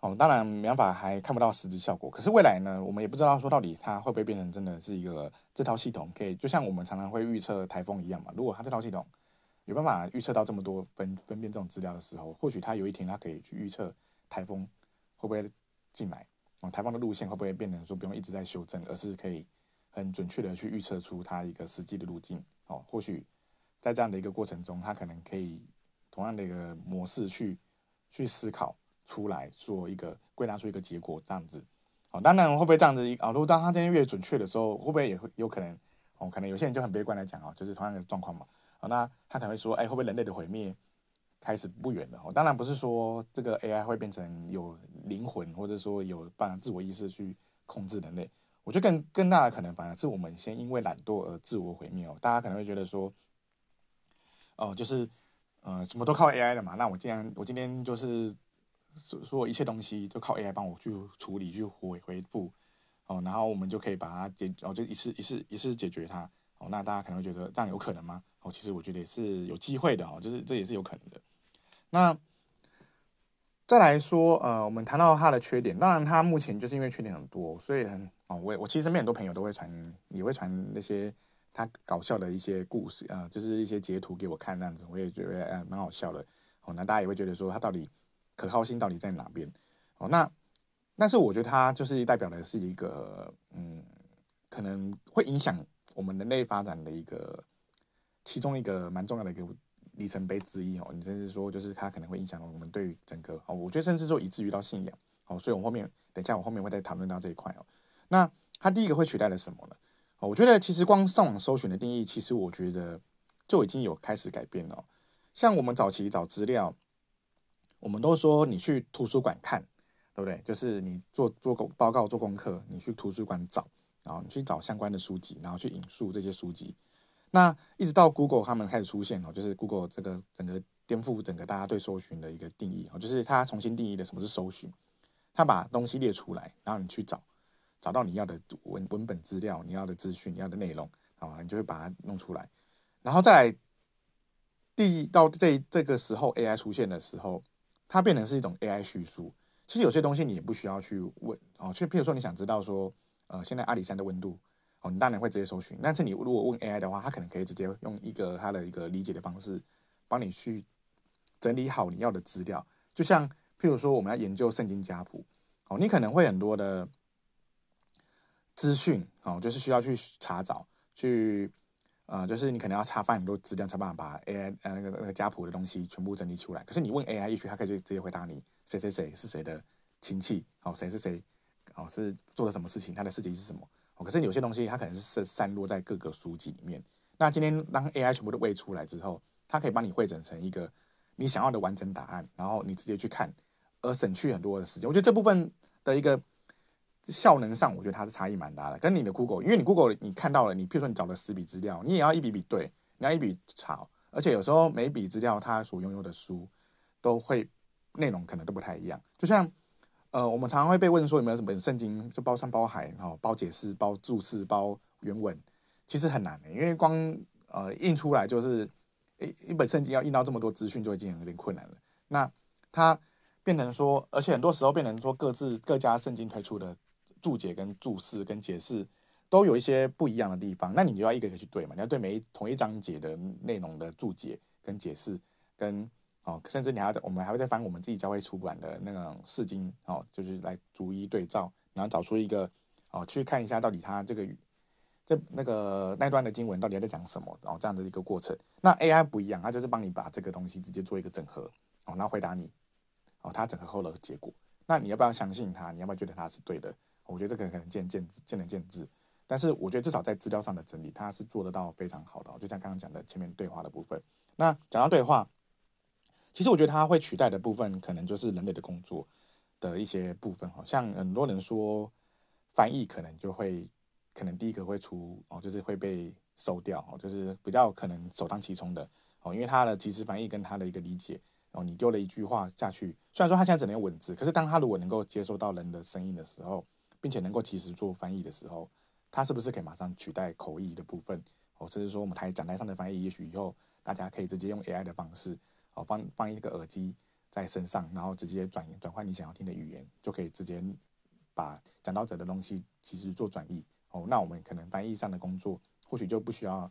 Speaker 1: 哦，当然没办法还看不到实质效果。可是未来呢，我们也不知道说到底它会不会变成真的是一个这套系统可以，就像我们常常会预测台风一样嘛。如果它这套系统有办法预测到这么多分分辨这种资料的时候，或许它有一天它可以去预测台风会不会进来，哦，台风的路线会不会变成说不用一直在修正，而是可以很准确的去预测出它一个实际的路径，哦，或许。在这样的一个过程中，他可能可以同样的一个模式去去思考出来，做一个归纳出一个结果，这样子。哦，当然会不会这样子？啊，如果当他今天越准确的时候，会不会也会有可能？哦，可能有些人就很悲观来讲哦，就是同样的状况嘛。哦，那他可能会说，哎，会不会人类的毁灭开始不远了？哦，当然不是说这个 AI 会变成有灵魂，或者说有办法自我意识去控制人类。我觉得更更大的可能，反而是我们先因为懒惰而自我毁灭哦。大家可能会觉得说。哦，就是，呃，什么都靠 AI 的嘛。那我既然我今天就是说说一切东西都靠 AI 帮我去处理、去回回复，哦，然后我们就可以把它解，哦，就一次一次一次解决它。哦，那大家可能会觉得这样有可能吗？哦，其实我觉得也是有机会的哦，就是这也是有可能的。那再来说，呃，我们谈到它的缺点，当然它目前就是因为缺点很多，所以很哦，我我其实身边很多朋友都会传，也会传那些。他搞笑的一些故事啊、呃，就是一些截图给我看，那样子我也觉得哎蛮好笑的哦。那大家也会觉得说他到底可靠性到底在哪边哦？那但是我觉得它就是代表的是一个嗯，可能会影响我们人类发展的一个其中一个蛮重要的一个里程碑之一哦。你甚至说就是它可能会影响我们对于整个哦，我觉得甚至说以至于到信仰哦。所以我后面等一下我后面会再谈论到这一块哦。那它第一个会取代了什么呢？我觉得其实光上网搜寻的定义，其实我觉得就已经有开始改变了。像我们早期找资料，我们都说你去图书馆看，对不对？就是你做做报告、做功课，你去图书馆找，然后你去找相关的书籍，然后去引述这些书籍。那一直到 Google 他们开始出现哦，就是 Google 这个整个颠覆整个大家对搜寻的一个定义哦，就是它重新定义的什么是搜寻，它把东西列出来，然后你去找。找到你要的文文本资料，你要的资讯，你要的内容，啊，你就会把它弄出来，然后再来，第到这这个时候 AI 出现的时候，它变成是一种 AI 叙述。其实有些东西你也不需要去问哦，就譬如说你想知道说，呃，现在阿里山的温度，哦，你当然会直接搜寻。但是你如果问 AI 的话，它可能可以直接用一个它的一个理解的方式，帮你去整理好你要的资料。就像譬如说我们要研究圣经家谱，哦，你可能会很多的。资讯哦，就是需要去查找，去呃，就是你可能要查翻很多资料，才办法把 AI 呃那个那个家谱的东西全部整理出来。可是你问 AI 也许，它可以就直接回答你谁谁谁是谁的亲戚哦，谁是谁哦，是做了什么事情，他的事情是什么。可是有些东西它可能是散散落在各个书籍里面。那今天当 AI 全部都喂出来之后，它可以帮你汇整成一个你想要的完整答案，然后你直接去看，而省去很多的时间。我觉得这部分的一个。效能上，我觉得它是差异蛮大的。跟你的 Google，因为你 Google 你看到了，你譬如说你找了十笔资料，你也要一笔笔对，你要一笔查，而且有时候每一笔资料它所拥有的书都会内容可能都不太一样。就像呃，我们常常会被问说有没有什么圣经就包山包海，然后包解释、包注释、包原文，其实很难的，因为光呃印出来就是一一本圣经要印到这么多资讯，就已经有点困难了。那它变成说，而且很多时候变成说，各自各家圣经推出的注解跟注释跟解释都有一些不一样的地方，那你就要一个一个去对嘛，你要对每一同一章节的内容的注解跟解释，跟哦，甚至你还要我们还会再翻我们自己教会出版的那种释经哦，就是来逐一对照，然后找出一个哦，去看一下到底它这个这那个那段的经文到底在讲什么，然后这样的一个过程。那 AI 不一样，它就是帮你把这个东西直接做一个整合哦，然后回答你。哦，它整合后的结果，那你要不要相信它？你要不要觉得它是对的？我觉得这个可能见见见仁见智。但是我觉得至少在资料上的整理，它是做得到非常好的。就像刚刚讲的前面对话的部分。那讲到对话，其实我觉得它会取代的部分，可能就是人类的工作的一些部分。好像很多人说翻译可能就会，可能第一个会出哦，就是会被收掉哦，就是比较可能首当其冲的哦，因为他的即时翻译跟他的一个理解。哦，你丢了一句话下去，虽然说他现在只能用文字，可是当他如果能够接收到人的声音的时候，并且能够及时做翻译的时候，他是不是可以马上取代口译的部分？哦，甚至说我们台讲台上的翻译，也许以后大家可以直接用 AI 的方式，哦，放放一个耳机在身上，然后直接转转换你想要听的语言，就可以直接把讲道者的东西其实做转译。哦，那我们可能翻译上的工作或许就不需要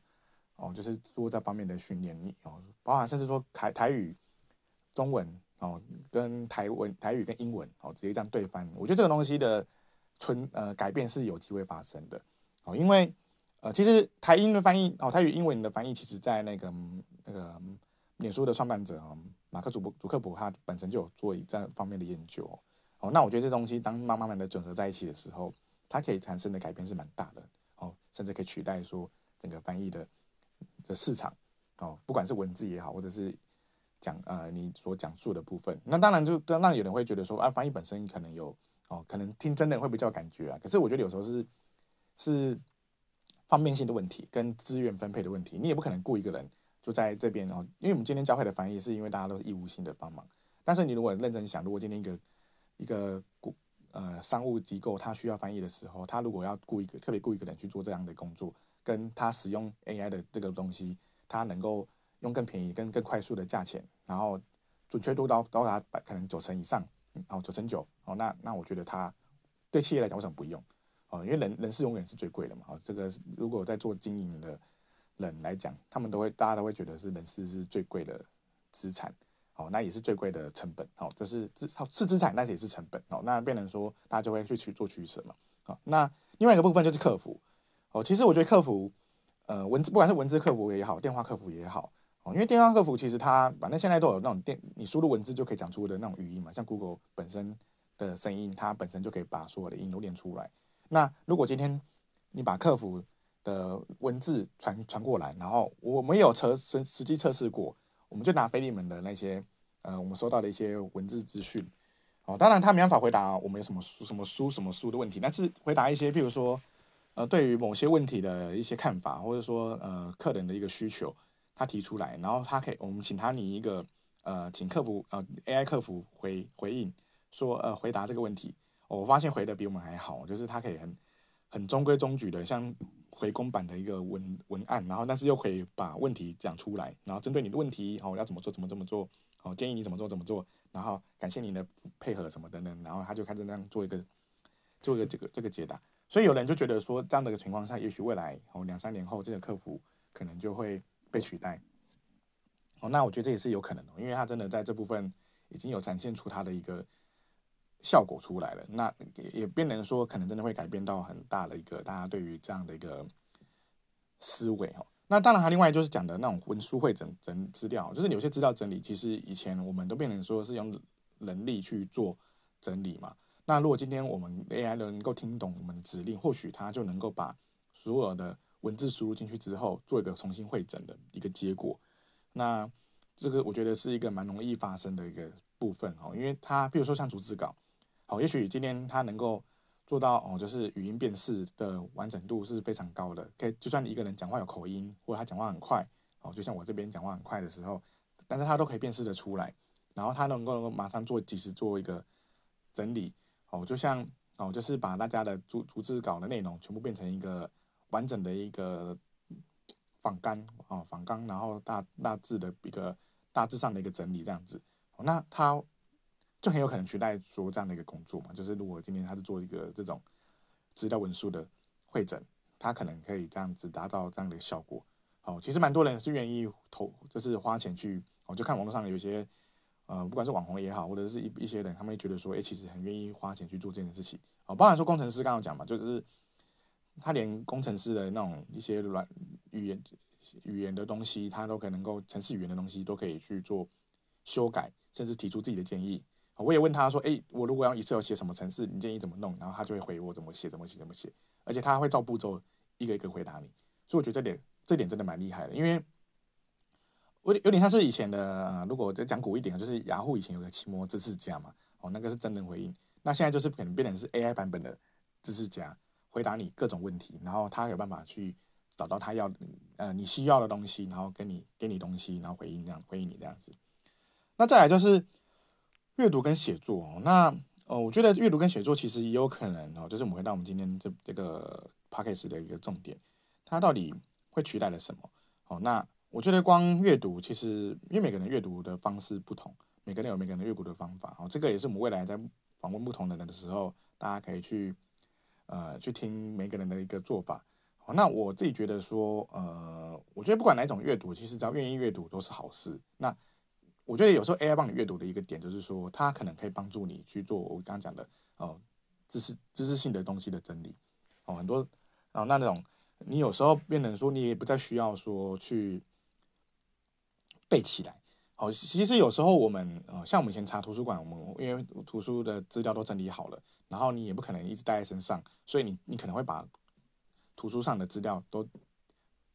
Speaker 1: 哦，就是做这方面的训练哦，包含甚至说台台语。中文哦，跟台文、台语跟英文哦，直接这样对翻，我觉得这个东西的存呃改变是有机会发生的哦，因为呃，其实台英的翻译哦，台语英文的翻译，其实在那个那个脸书的创办者哦，马克祖伯祖克伯他本身就有做这方面的研究哦，那我觉得这东西当慢慢慢的整合在一起的时候，它可以产生的改变是蛮大的哦，甚至可以取代说整个翻译的的市场哦，不管是文字也好，或者是。讲呃，你所讲述的部分，那当然就当然有人会觉得说啊，翻译本身可能有哦，可能听真的会比较有感觉啊。可是我觉得有时候是是方便性的问题，跟资源分配的问题。你也不可能雇一个人就在这边哦，因为我们今天教会的翻译是因为大家都是义务性的帮忙。但是你如果认真想，如果今天一个一个雇呃商务机构他需要翻译的时候，他如果要雇一个特别雇一个人去做这样的工作，跟他使用 AI 的这个东西，他能够。用更便宜、更更快速的价钱，然后准确度到到达百可能九成以上，然后九成九哦，那那我觉得他对企业来讲为什么不用哦？因为人人事永远是最贵的嘛。哦，这个如果在做经营的人来讲，他们都会大家都会觉得是人事是最贵的资产哦，那也是最贵的成本哦，就是资是资产，但是也是成本哦。那变成说大家就会去去做取舍嘛。好，那另外一个部分就是客服哦，其实我觉得客服呃文字不管是文字客服也好，电话客服也好。哦，因为电话客服其实它反正现在都有那种电，你输入文字就可以讲出的那种语音嘛，像 Google 本身的声音，它本身就可以把所有的音都练出来。那如果今天你把客服的文字传传过来，然后我们有测实实际测试过，我们就拿飞利门的那些呃我们收到的一些文字资讯，哦，当然他没办法回答我们有什么书什么书什么书的问题，但是回答一些譬如说呃对于某些问题的一些看法，或者说呃客人的一个需求。他提出来，然后他可以，我们请他拟一个，呃，请客服，呃，AI 客服回回应，说，呃，回答这个问题。我发现回的比我们还好，就是他可以很很中规中矩的，像回公版的一个文文案，然后但是又可以把问题讲出来，然后针对你的问题，哦，要怎么做，怎么怎么做，哦，建议你怎么做，怎么做，然后感谢你的配合什么等等，然后他就开始这样做一个做一个这个这个解答。所以有人就觉得说，这样的一个情况下，也许未来哦两三年后，这个客服可能就会。被取代，哦，那我觉得这也是有可能的，因为他真的在这部分已经有展现出他的一个效果出来了。那也也变成说，可能真的会改变到很大的一个大家对于这样的一个思维哦。那当然，它另外就是讲的那种文书会整整资料，就是有些资料整理，其实以前我们都变成说是用人力去做整理嘛。那如果今天我们 AI 能够听懂我们的指令，或许它就能够把所有的。文字输入进去之后，做一个重新会诊的一个结果，那这个我觉得是一个蛮容易发生的一个部分哦，因为它比如说像逐字稿，好，也许今天他能够做到哦，就是语音辨识的完整度是非常高的，可以就算你一个人讲话有口音，或者他讲话很快，哦，就像我这边讲话很快的时候，但是他都可以辨识的出来，然后他能够能够马上做及时做一个整理，哦，就像哦，就是把大家的逐逐字稿的内容全部变成一个。完整的一个仿纲啊，仿纲，然后大大致的一个大致上的一个整理这样子，那他就很有可能取代说这样的一个工作嘛。就是如果今天他是做一个这种资料文书的会诊，他可能可以这样子达到这样的效果。哦，其实蛮多人是愿意投，就是花钱去，我就看网络上有些，呃，不管是网红也好，或者是一一些人，他们会觉得说，哎，其实很愿意花钱去做这件事情。哦，包含说工程师刚刚讲嘛，就是他连工程师的那种一些软语言语言的东西，他都可能够程式语言的东西都可以去做修改，甚至提出自己的建议。我也问他说，哎，我如果要 Excel 写什么程式，你建议怎么弄？然后他就会回我怎么写，怎么写，怎么写，而且他会照步骤一个一个回答你。所以我觉得这点。这点真的蛮厉害的，因为我有点像是以前的，呃、如果再讲古一点，就是雅虎以前有个奇摩知识家嘛，哦，那个是真人回应。那现在就是可能变成是 AI 版本的知识家，回答你各种问题，然后他有办法去找到他要呃你需要的东西，然后跟你给你东西，然后回应这样回应你这样子。那再来就是阅读跟写作，哦，那呃，我觉得阅读跟写作其实也有可能哦，就是我们回到我们今天这这个 podcast 的一个重点，它到底。会取代了什么？哦，那我觉得光阅读，其实因为每个人阅读的方式不同，每个人有每个人阅读的方法。哦，这个也是我们未来在访问不同的人的时候，大家可以去呃去听每个人的一个做法。哦，那我自己觉得说，呃，我觉得不管哪种阅读，其实只要愿意阅读都是好事。那我觉得有时候 AI 帮你阅读的一个点，就是说它可能可以帮助你去做我刚刚讲的哦知识知识性的东西的整理。哦，很多哦那那种。你有时候变成说，你也不再需要说去背起来。好，其实有时候我们呃，像我们以前查图书馆，我们因为图书的资料都整理好了，然后你也不可能一直带在身上，所以你你可能会把图书上的资料都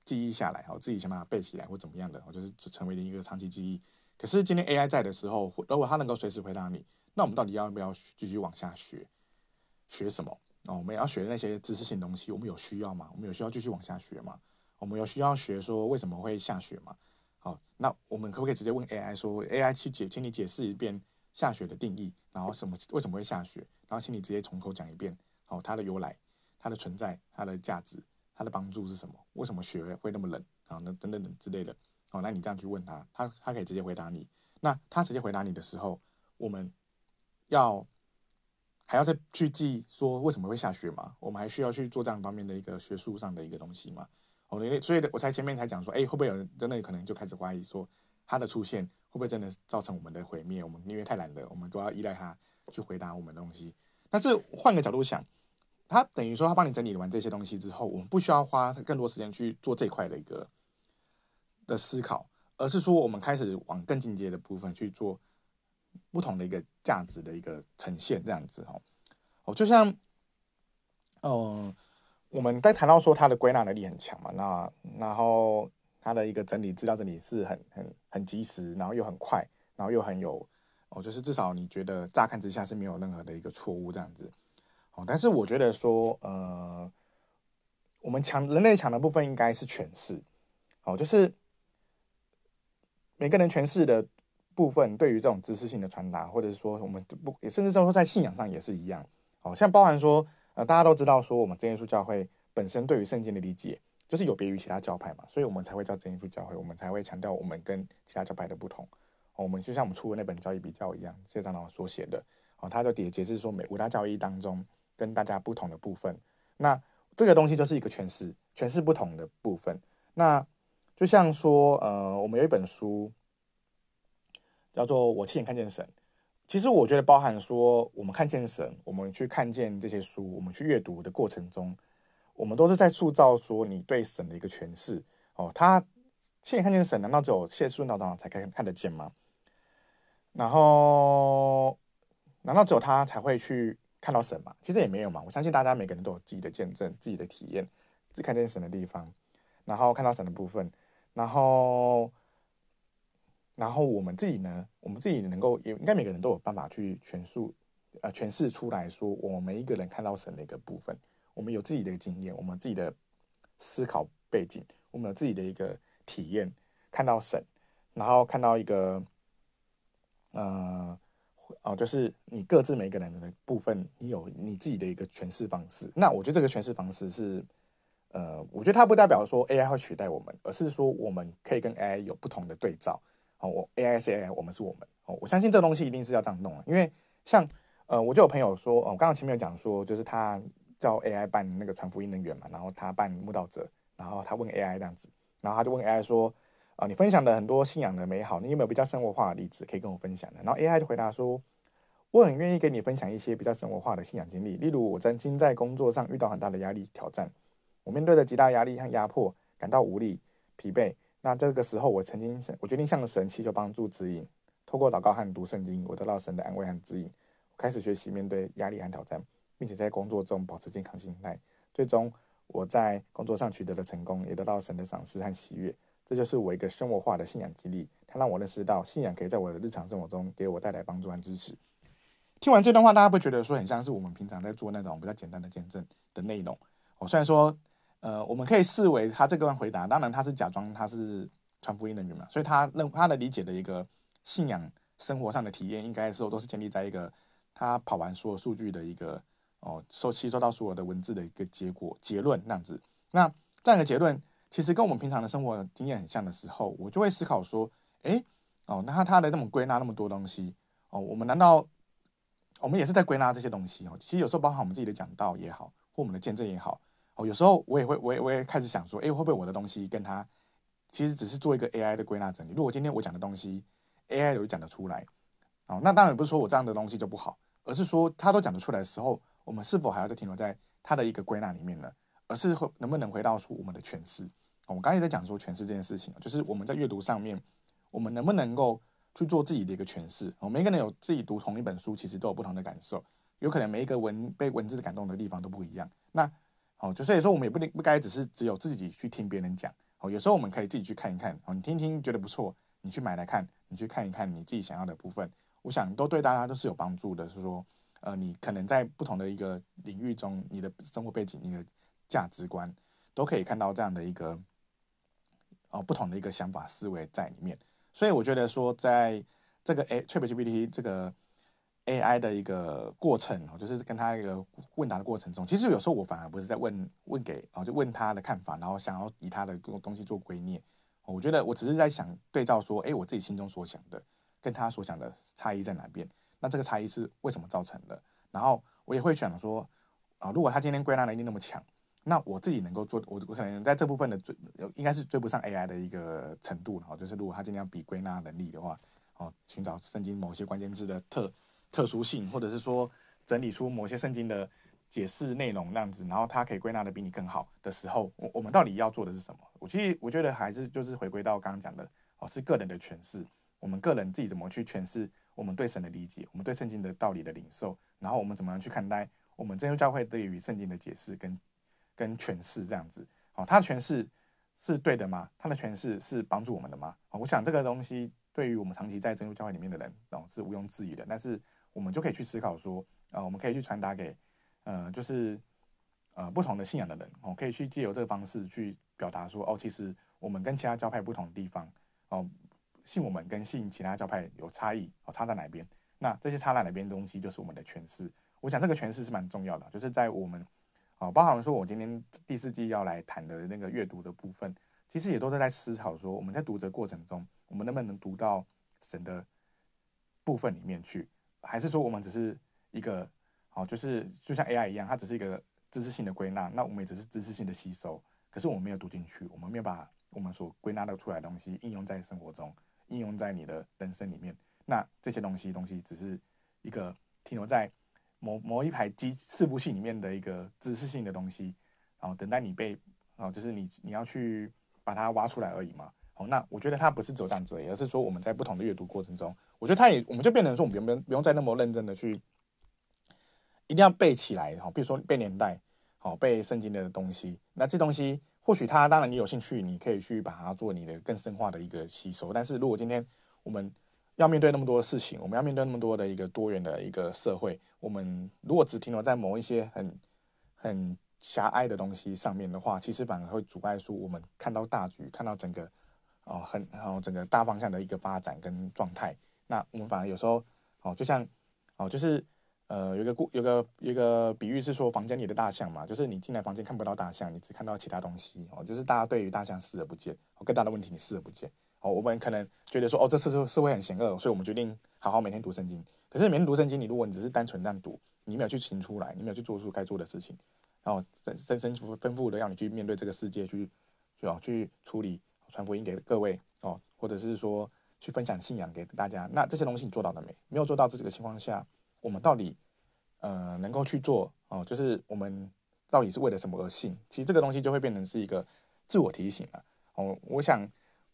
Speaker 1: 记忆下来，好，自己想办法背起来或怎么样的，就是成为了一个长期记忆。可是今天 AI 在的时候，如果它能够随时回答你，那我们到底要不要继续往下学？学什么？哦，我们也要学那些知识性东西，我们有需要吗？我们有需要继续往下学吗？我们有需要学说为什么会下雪吗？好，那我们可不可以直接问 AI 说，AI 去解，请你解释一遍下雪的定义，然后什么为什么会下雪？然后请你直接从头讲一遍，好，它的由来、它的存在、它的价值、它的帮助是什么？为什么雪会那么冷？好，那等等等之类的。那你这样去问他，他他可以直接回答你。那他直接回答你的时候，我们要。还要再去记说为什么会下雪吗？我们还需要去做这样方面的一个学术上的一个东西吗？哦，所以我才前面才讲说，哎，会不会有人真的可能就开始怀疑说，它的出现会不会真的造成我们的毁灭？我们因为太懒了，我们都要依赖它去回答我们的东西。但是换个角度想，它等于说它帮你整理完这些东西之后，我们不需要花更多时间去做这块的一个的思考，而是说我们开始往更进阶的部分去做。不同的一个价值的一个呈现，这样子哈，哦，就像，嗯、我们在谈到说它的归纳能力很强嘛，那然后它的一个整理资料整理是很很很及时，然后又很快，然后又很有，哦，就是至少你觉得乍看之下是没有任何的一个错误这样子，哦，但是我觉得说，呃，我们强人类强的部分应该是诠释，哦，就是每个人诠释的。部分对于这种知识性的传达，或者是说我们不，甚至说在信仰上也是一样，哦，像包含说，呃，大家都知道说，我们真耶稣教会本身对于圣经的理解，就是有别于其他教派嘛，所以我们才会叫真耶稣教会，我们才会强调我们跟其他教派的不同。哦，我们就像我们出的那本教义比较一样，谢长老所写的，哦，他就解解释说，每五大教义当中跟大家不同的部分，那这个东西就是一个诠释，诠释不同的部分。那就像说，呃，我们有一本书。叫做我亲眼看见神，其实我觉得包含说，我们看见神，我们去看见这些书，我们去阅读的过程中，我们都是在塑造说你对神的一个诠释。哦，他亲眼看见神，难道只有谢顺道长才可以看得见吗？然后，难道只有他才会去看到神吗？其实也没有嘛。我相信大家每个人都有自己的见证、自己的体验，自看见神的地方，然后看到神的部分，然后。然后我们自己呢，我们自己能够也应该每个人都有办法去诠述，呃，诠释出来说，我们每一个人看到神的一个部分，我们有自己的经验，我们自己的思考背景，我们有自己的一个体验，看到神，然后看到一个，呃，哦，就是你各自每个人的部分，你有你自己的一个诠释方式。那我觉得这个诠释方式是，呃，我觉得它不代表说 AI 会取代我们，而是说我们可以跟 AI 有不同的对照。哦，我 AI 是 AI，我们是我们。哦，我相信这个东西一定是要这样弄，因为像呃，我就有朋友说，哦，刚刚前面有讲说，就是他叫 AI 扮那个传福音人员嘛，然后他扮慕道者，然后他问 AI 这样子，然后他就问 AI 说，啊、你分享的很多信仰的美好，你有没有比较生活化的例子可以跟我分享的？然后 AI 就回答说，我很愿意跟你分享一些比较生活化的信仰经历，例如我曾经在工作上遇到很大的压力挑战，我面对着极大压力和压迫，感到无力、疲惫。那这个时候，我曾经我决定向神祈求帮助指引，透过祷告和读圣经，我得到神的安慰和指引，我开始学习面对压力和挑战，并且在工作中保持健康心态。最终，我在工作上取得了成功，也得到神的赏识和喜悦。这就是我一个生活化的信仰经历，它让我认识到信仰可以在我的日常生活中给我带来帮助和支持。听完这段话，大家会觉得说很像是我们平常在做那种比较简单的见证的内容。我虽然说。呃，我们可以视为他这个回答，当然他是假装他是传福音的人嘛，所以他认他的理解的一个信仰生活上的体验，应该说都是建立在一个他跑完所有数据的一个哦，收吸收到所有的文字的一个结果结论那样子。那这样的结论其实跟我们平常的生活经验很像的时候，我就会思考说，诶，哦，那他他的那么归纳那么多东西哦，我们难道我们也是在归纳这些东西哦？其实有时候包含我们自己的讲道也好，或我们的见证也好。哦，有时候我也会，我也我也开始想说，哎，会不会我的东西跟他其实只是做一个 AI 的归纳整理？如果今天我讲的东西 AI 有讲得出来，哦，那当然不是说我这样的东西就不好，而是说他都讲得出来的时候，我们是否还要再停留在他的一个归纳里面呢？而是会能不能回到出我们的诠释？我刚才也在讲说诠释这件事情，就是我们在阅读上面，我们能不能够去做自己的一个诠释？我们每个人有自己读同一本书，其实都有不同的感受，有可能每一个文被文字感动的地方都不一样。那哦，就所以说，我们也不能不该只是只有自己去听别人讲。哦，有时候我们可以自己去看一看。哦，你听听觉得不错，你去买来看，你去看一看你自己想要的部分，我想都对大家都是有帮助的。是说，呃，你可能在不同的一个领域中，你的生活背景、你的价值观，都可以看到这样的一个哦不同的一个想法思维在里面。所以我觉得说，在这个 A ChatGPT 这个。AI 的一个过程哦，就是跟他一个问答的过程中，其实有时候我反而不是在问问给哦，就问他的看法，然后想要以他的东西做归臬。我觉得我只是在想对照说，哎，我自己心中所想的跟他所想的差异在哪边？那这个差异是为什么造成的？然后我也会想说，啊，如果他今天归纳能力那么强，那我自己能够做，我我可能在这部分的追，应该是追不上 AI 的一个程度。然后就是如果他今天要比归纳能力的话，哦，寻找圣经某些关键字的特。特殊性，或者是说整理出某些圣经的解释内容那样子，然后它可以归纳的比你更好的时候，我我们到底要做的是什么？我其实我觉得还是就是回归到刚刚讲的哦，是个人的诠释，我们个人自己怎么去诠释我们对神的理解，我们对圣经的道理的领受，然后我们怎么样去看待我们真耶教会对于圣经的解释跟跟诠释这样子，哦，他的诠释是对的吗？他的诠释是帮助我们的吗？哦，我想这个东西对于我们长期在真耶教会里面的人哦是毋庸置疑的，但是。我们就可以去思考说，呃，我们可以去传达给，呃，就是，呃，不同的信仰的人，哦，可以去借由这个方式去表达说，哦，其实我们跟其他教派不同的地方，哦，信我们跟信其他教派有差异，哦，差在哪边？那这些差在哪边的东西，就是我们的诠释。我想这个诠释是蛮重要的，就是在我们，哦，包含说我今天第四季要来谈的那个阅读的部分，其实也都是在思考说，我们在读的过程中，我们能不能读到神的部分里面去。还是说我们只是一个，哦，就是就像 AI 一样，它只是一个知识性的归纳，那我们也只是知识性的吸收。可是我们没有读进去，我们没有把我们所归纳的出来的东西应用在生活中，应用在你的人生里面。那这些东西东西只是一个停留在某某一排机四部戏里面的一个知识性的东西，然后等待你被，啊，就是你你要去把它挖出来而已嘛。好，那我觉得它不是走这样子，而是说我们在不同的阅读过程中，我觉得它也，我们就变成说，我们不用不用再那么认真的去，一定要背起来，哈，比如说背年代，好，背圣经的东西，那这东西或许它当然你有兴趣，你可以去把它做你的更深化的一个吸收，但是如果今天我们要面对那么多的事情，我们要面对那么多的一个多元的一个社会，我们如果只停留在某一些很很狭隘的东西上面的话，其实反而会阻碍说我们看到大局，看到整个。哦，很然后整个大方向的一个发展跟状态，那我们反而有时候哦，就像哦，就是呃，有个故有个有个比喻是说，房间里的大象嘛，就是你进来房间看不到大象，你只看到其他东西哦，就是大家对于大象视而不见，哦，更大的问题你视而不见哦，我们可能觉得说，哦，这次是是会很险恶，所以我们决定好好每天读圣经。可是每天读圣经，你如果你只是单纯这样读，你没有去行出来，你没有去做出该做的事情，然后深深深吩咐的让你去面对这个世界，去去哦去处理传福音给各位哦，或者是说去分享信仰给大家，那这些东西你做到了没？没有做到这几个情况下，我们到底呃能够去做哦，就是我们。到底是为了什么而信？其实这个东西就会变成是一个自我提醒了。哦，我想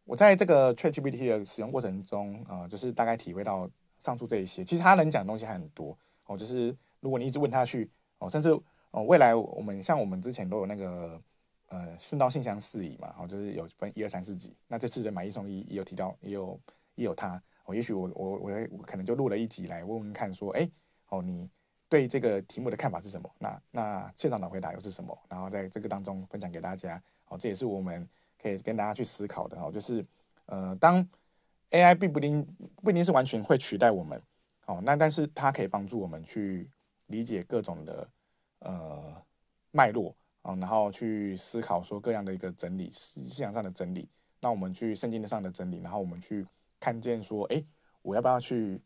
Speaker 1: 我在这个 ChatGPT 的使用过程中，啊、呃，就是大概体会到上述这一些。其实他能讲的东西还很多哦。就是如果你一直问他去哦，甚至哦，未来我们像我们之前都有那个呃顺道信箱事宜嘛，哦，就是有分一二三四集。那这次的买一送一也有提到，也有也有他哦。也许我我我我可能就录了一集来问问看，说，哎，哦你。对这个题目的看法是什么？那那现场的回答又是什么？然后在这个当中分享给大家。哦，这也是我们可以跟大家去思考的。哦，就是呃，当 AI 并不一定不一定是完全会取代我们。哦，那但是它可以帮助我们去理解各种的呃脉络啊，然后去思考说各样的一个整理，思想上的整理。那我们去圣经的上的整理，然后我们去看见说，哎，我要不要去？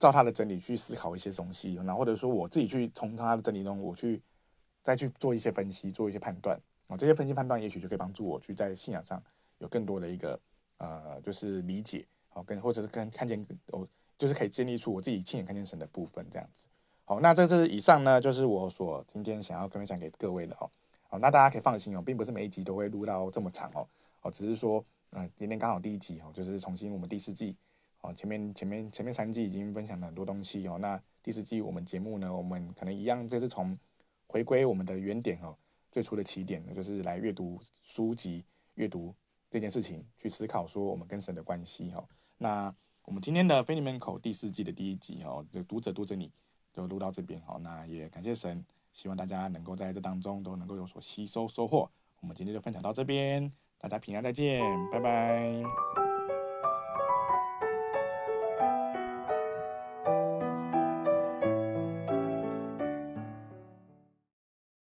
Speaker 1: 照他的整理去思考一些东西，然后或者说我自己去从他的整理中，我去再去做一些分析，做一些判断啊，这些分析判断也许就可以帮助我去在信仰上有更多的一个呃，就是理解啊，跟或者是跟看见我就是可以建立出我自己亲眼看见神的部分这样子。好，那这是以上呢，就是我所今天想要分享给各位的哦。好，那大家可以放心哦，并不是每一集都会录到这么长哦，哦，只是说嗯，今天刚好第一集哦，就是重新我们第四季。哦，前面前面前面三季已经分享了很多东西哦，那第四季我们节目呢，我们可能一样，就是从回归我们的原点哦，最初的起点呢，就是来阅读书籍，阅读这件事情，去思考说我们跟神的关系哦。那我们今天的腓利门口第四季的第一集哦，就读者读着你就录到这边哦，那也感谢神，希望大家能够在这当中都能够有所吸收收获。我们今天就分享到这边，大家平安再见，拜拜。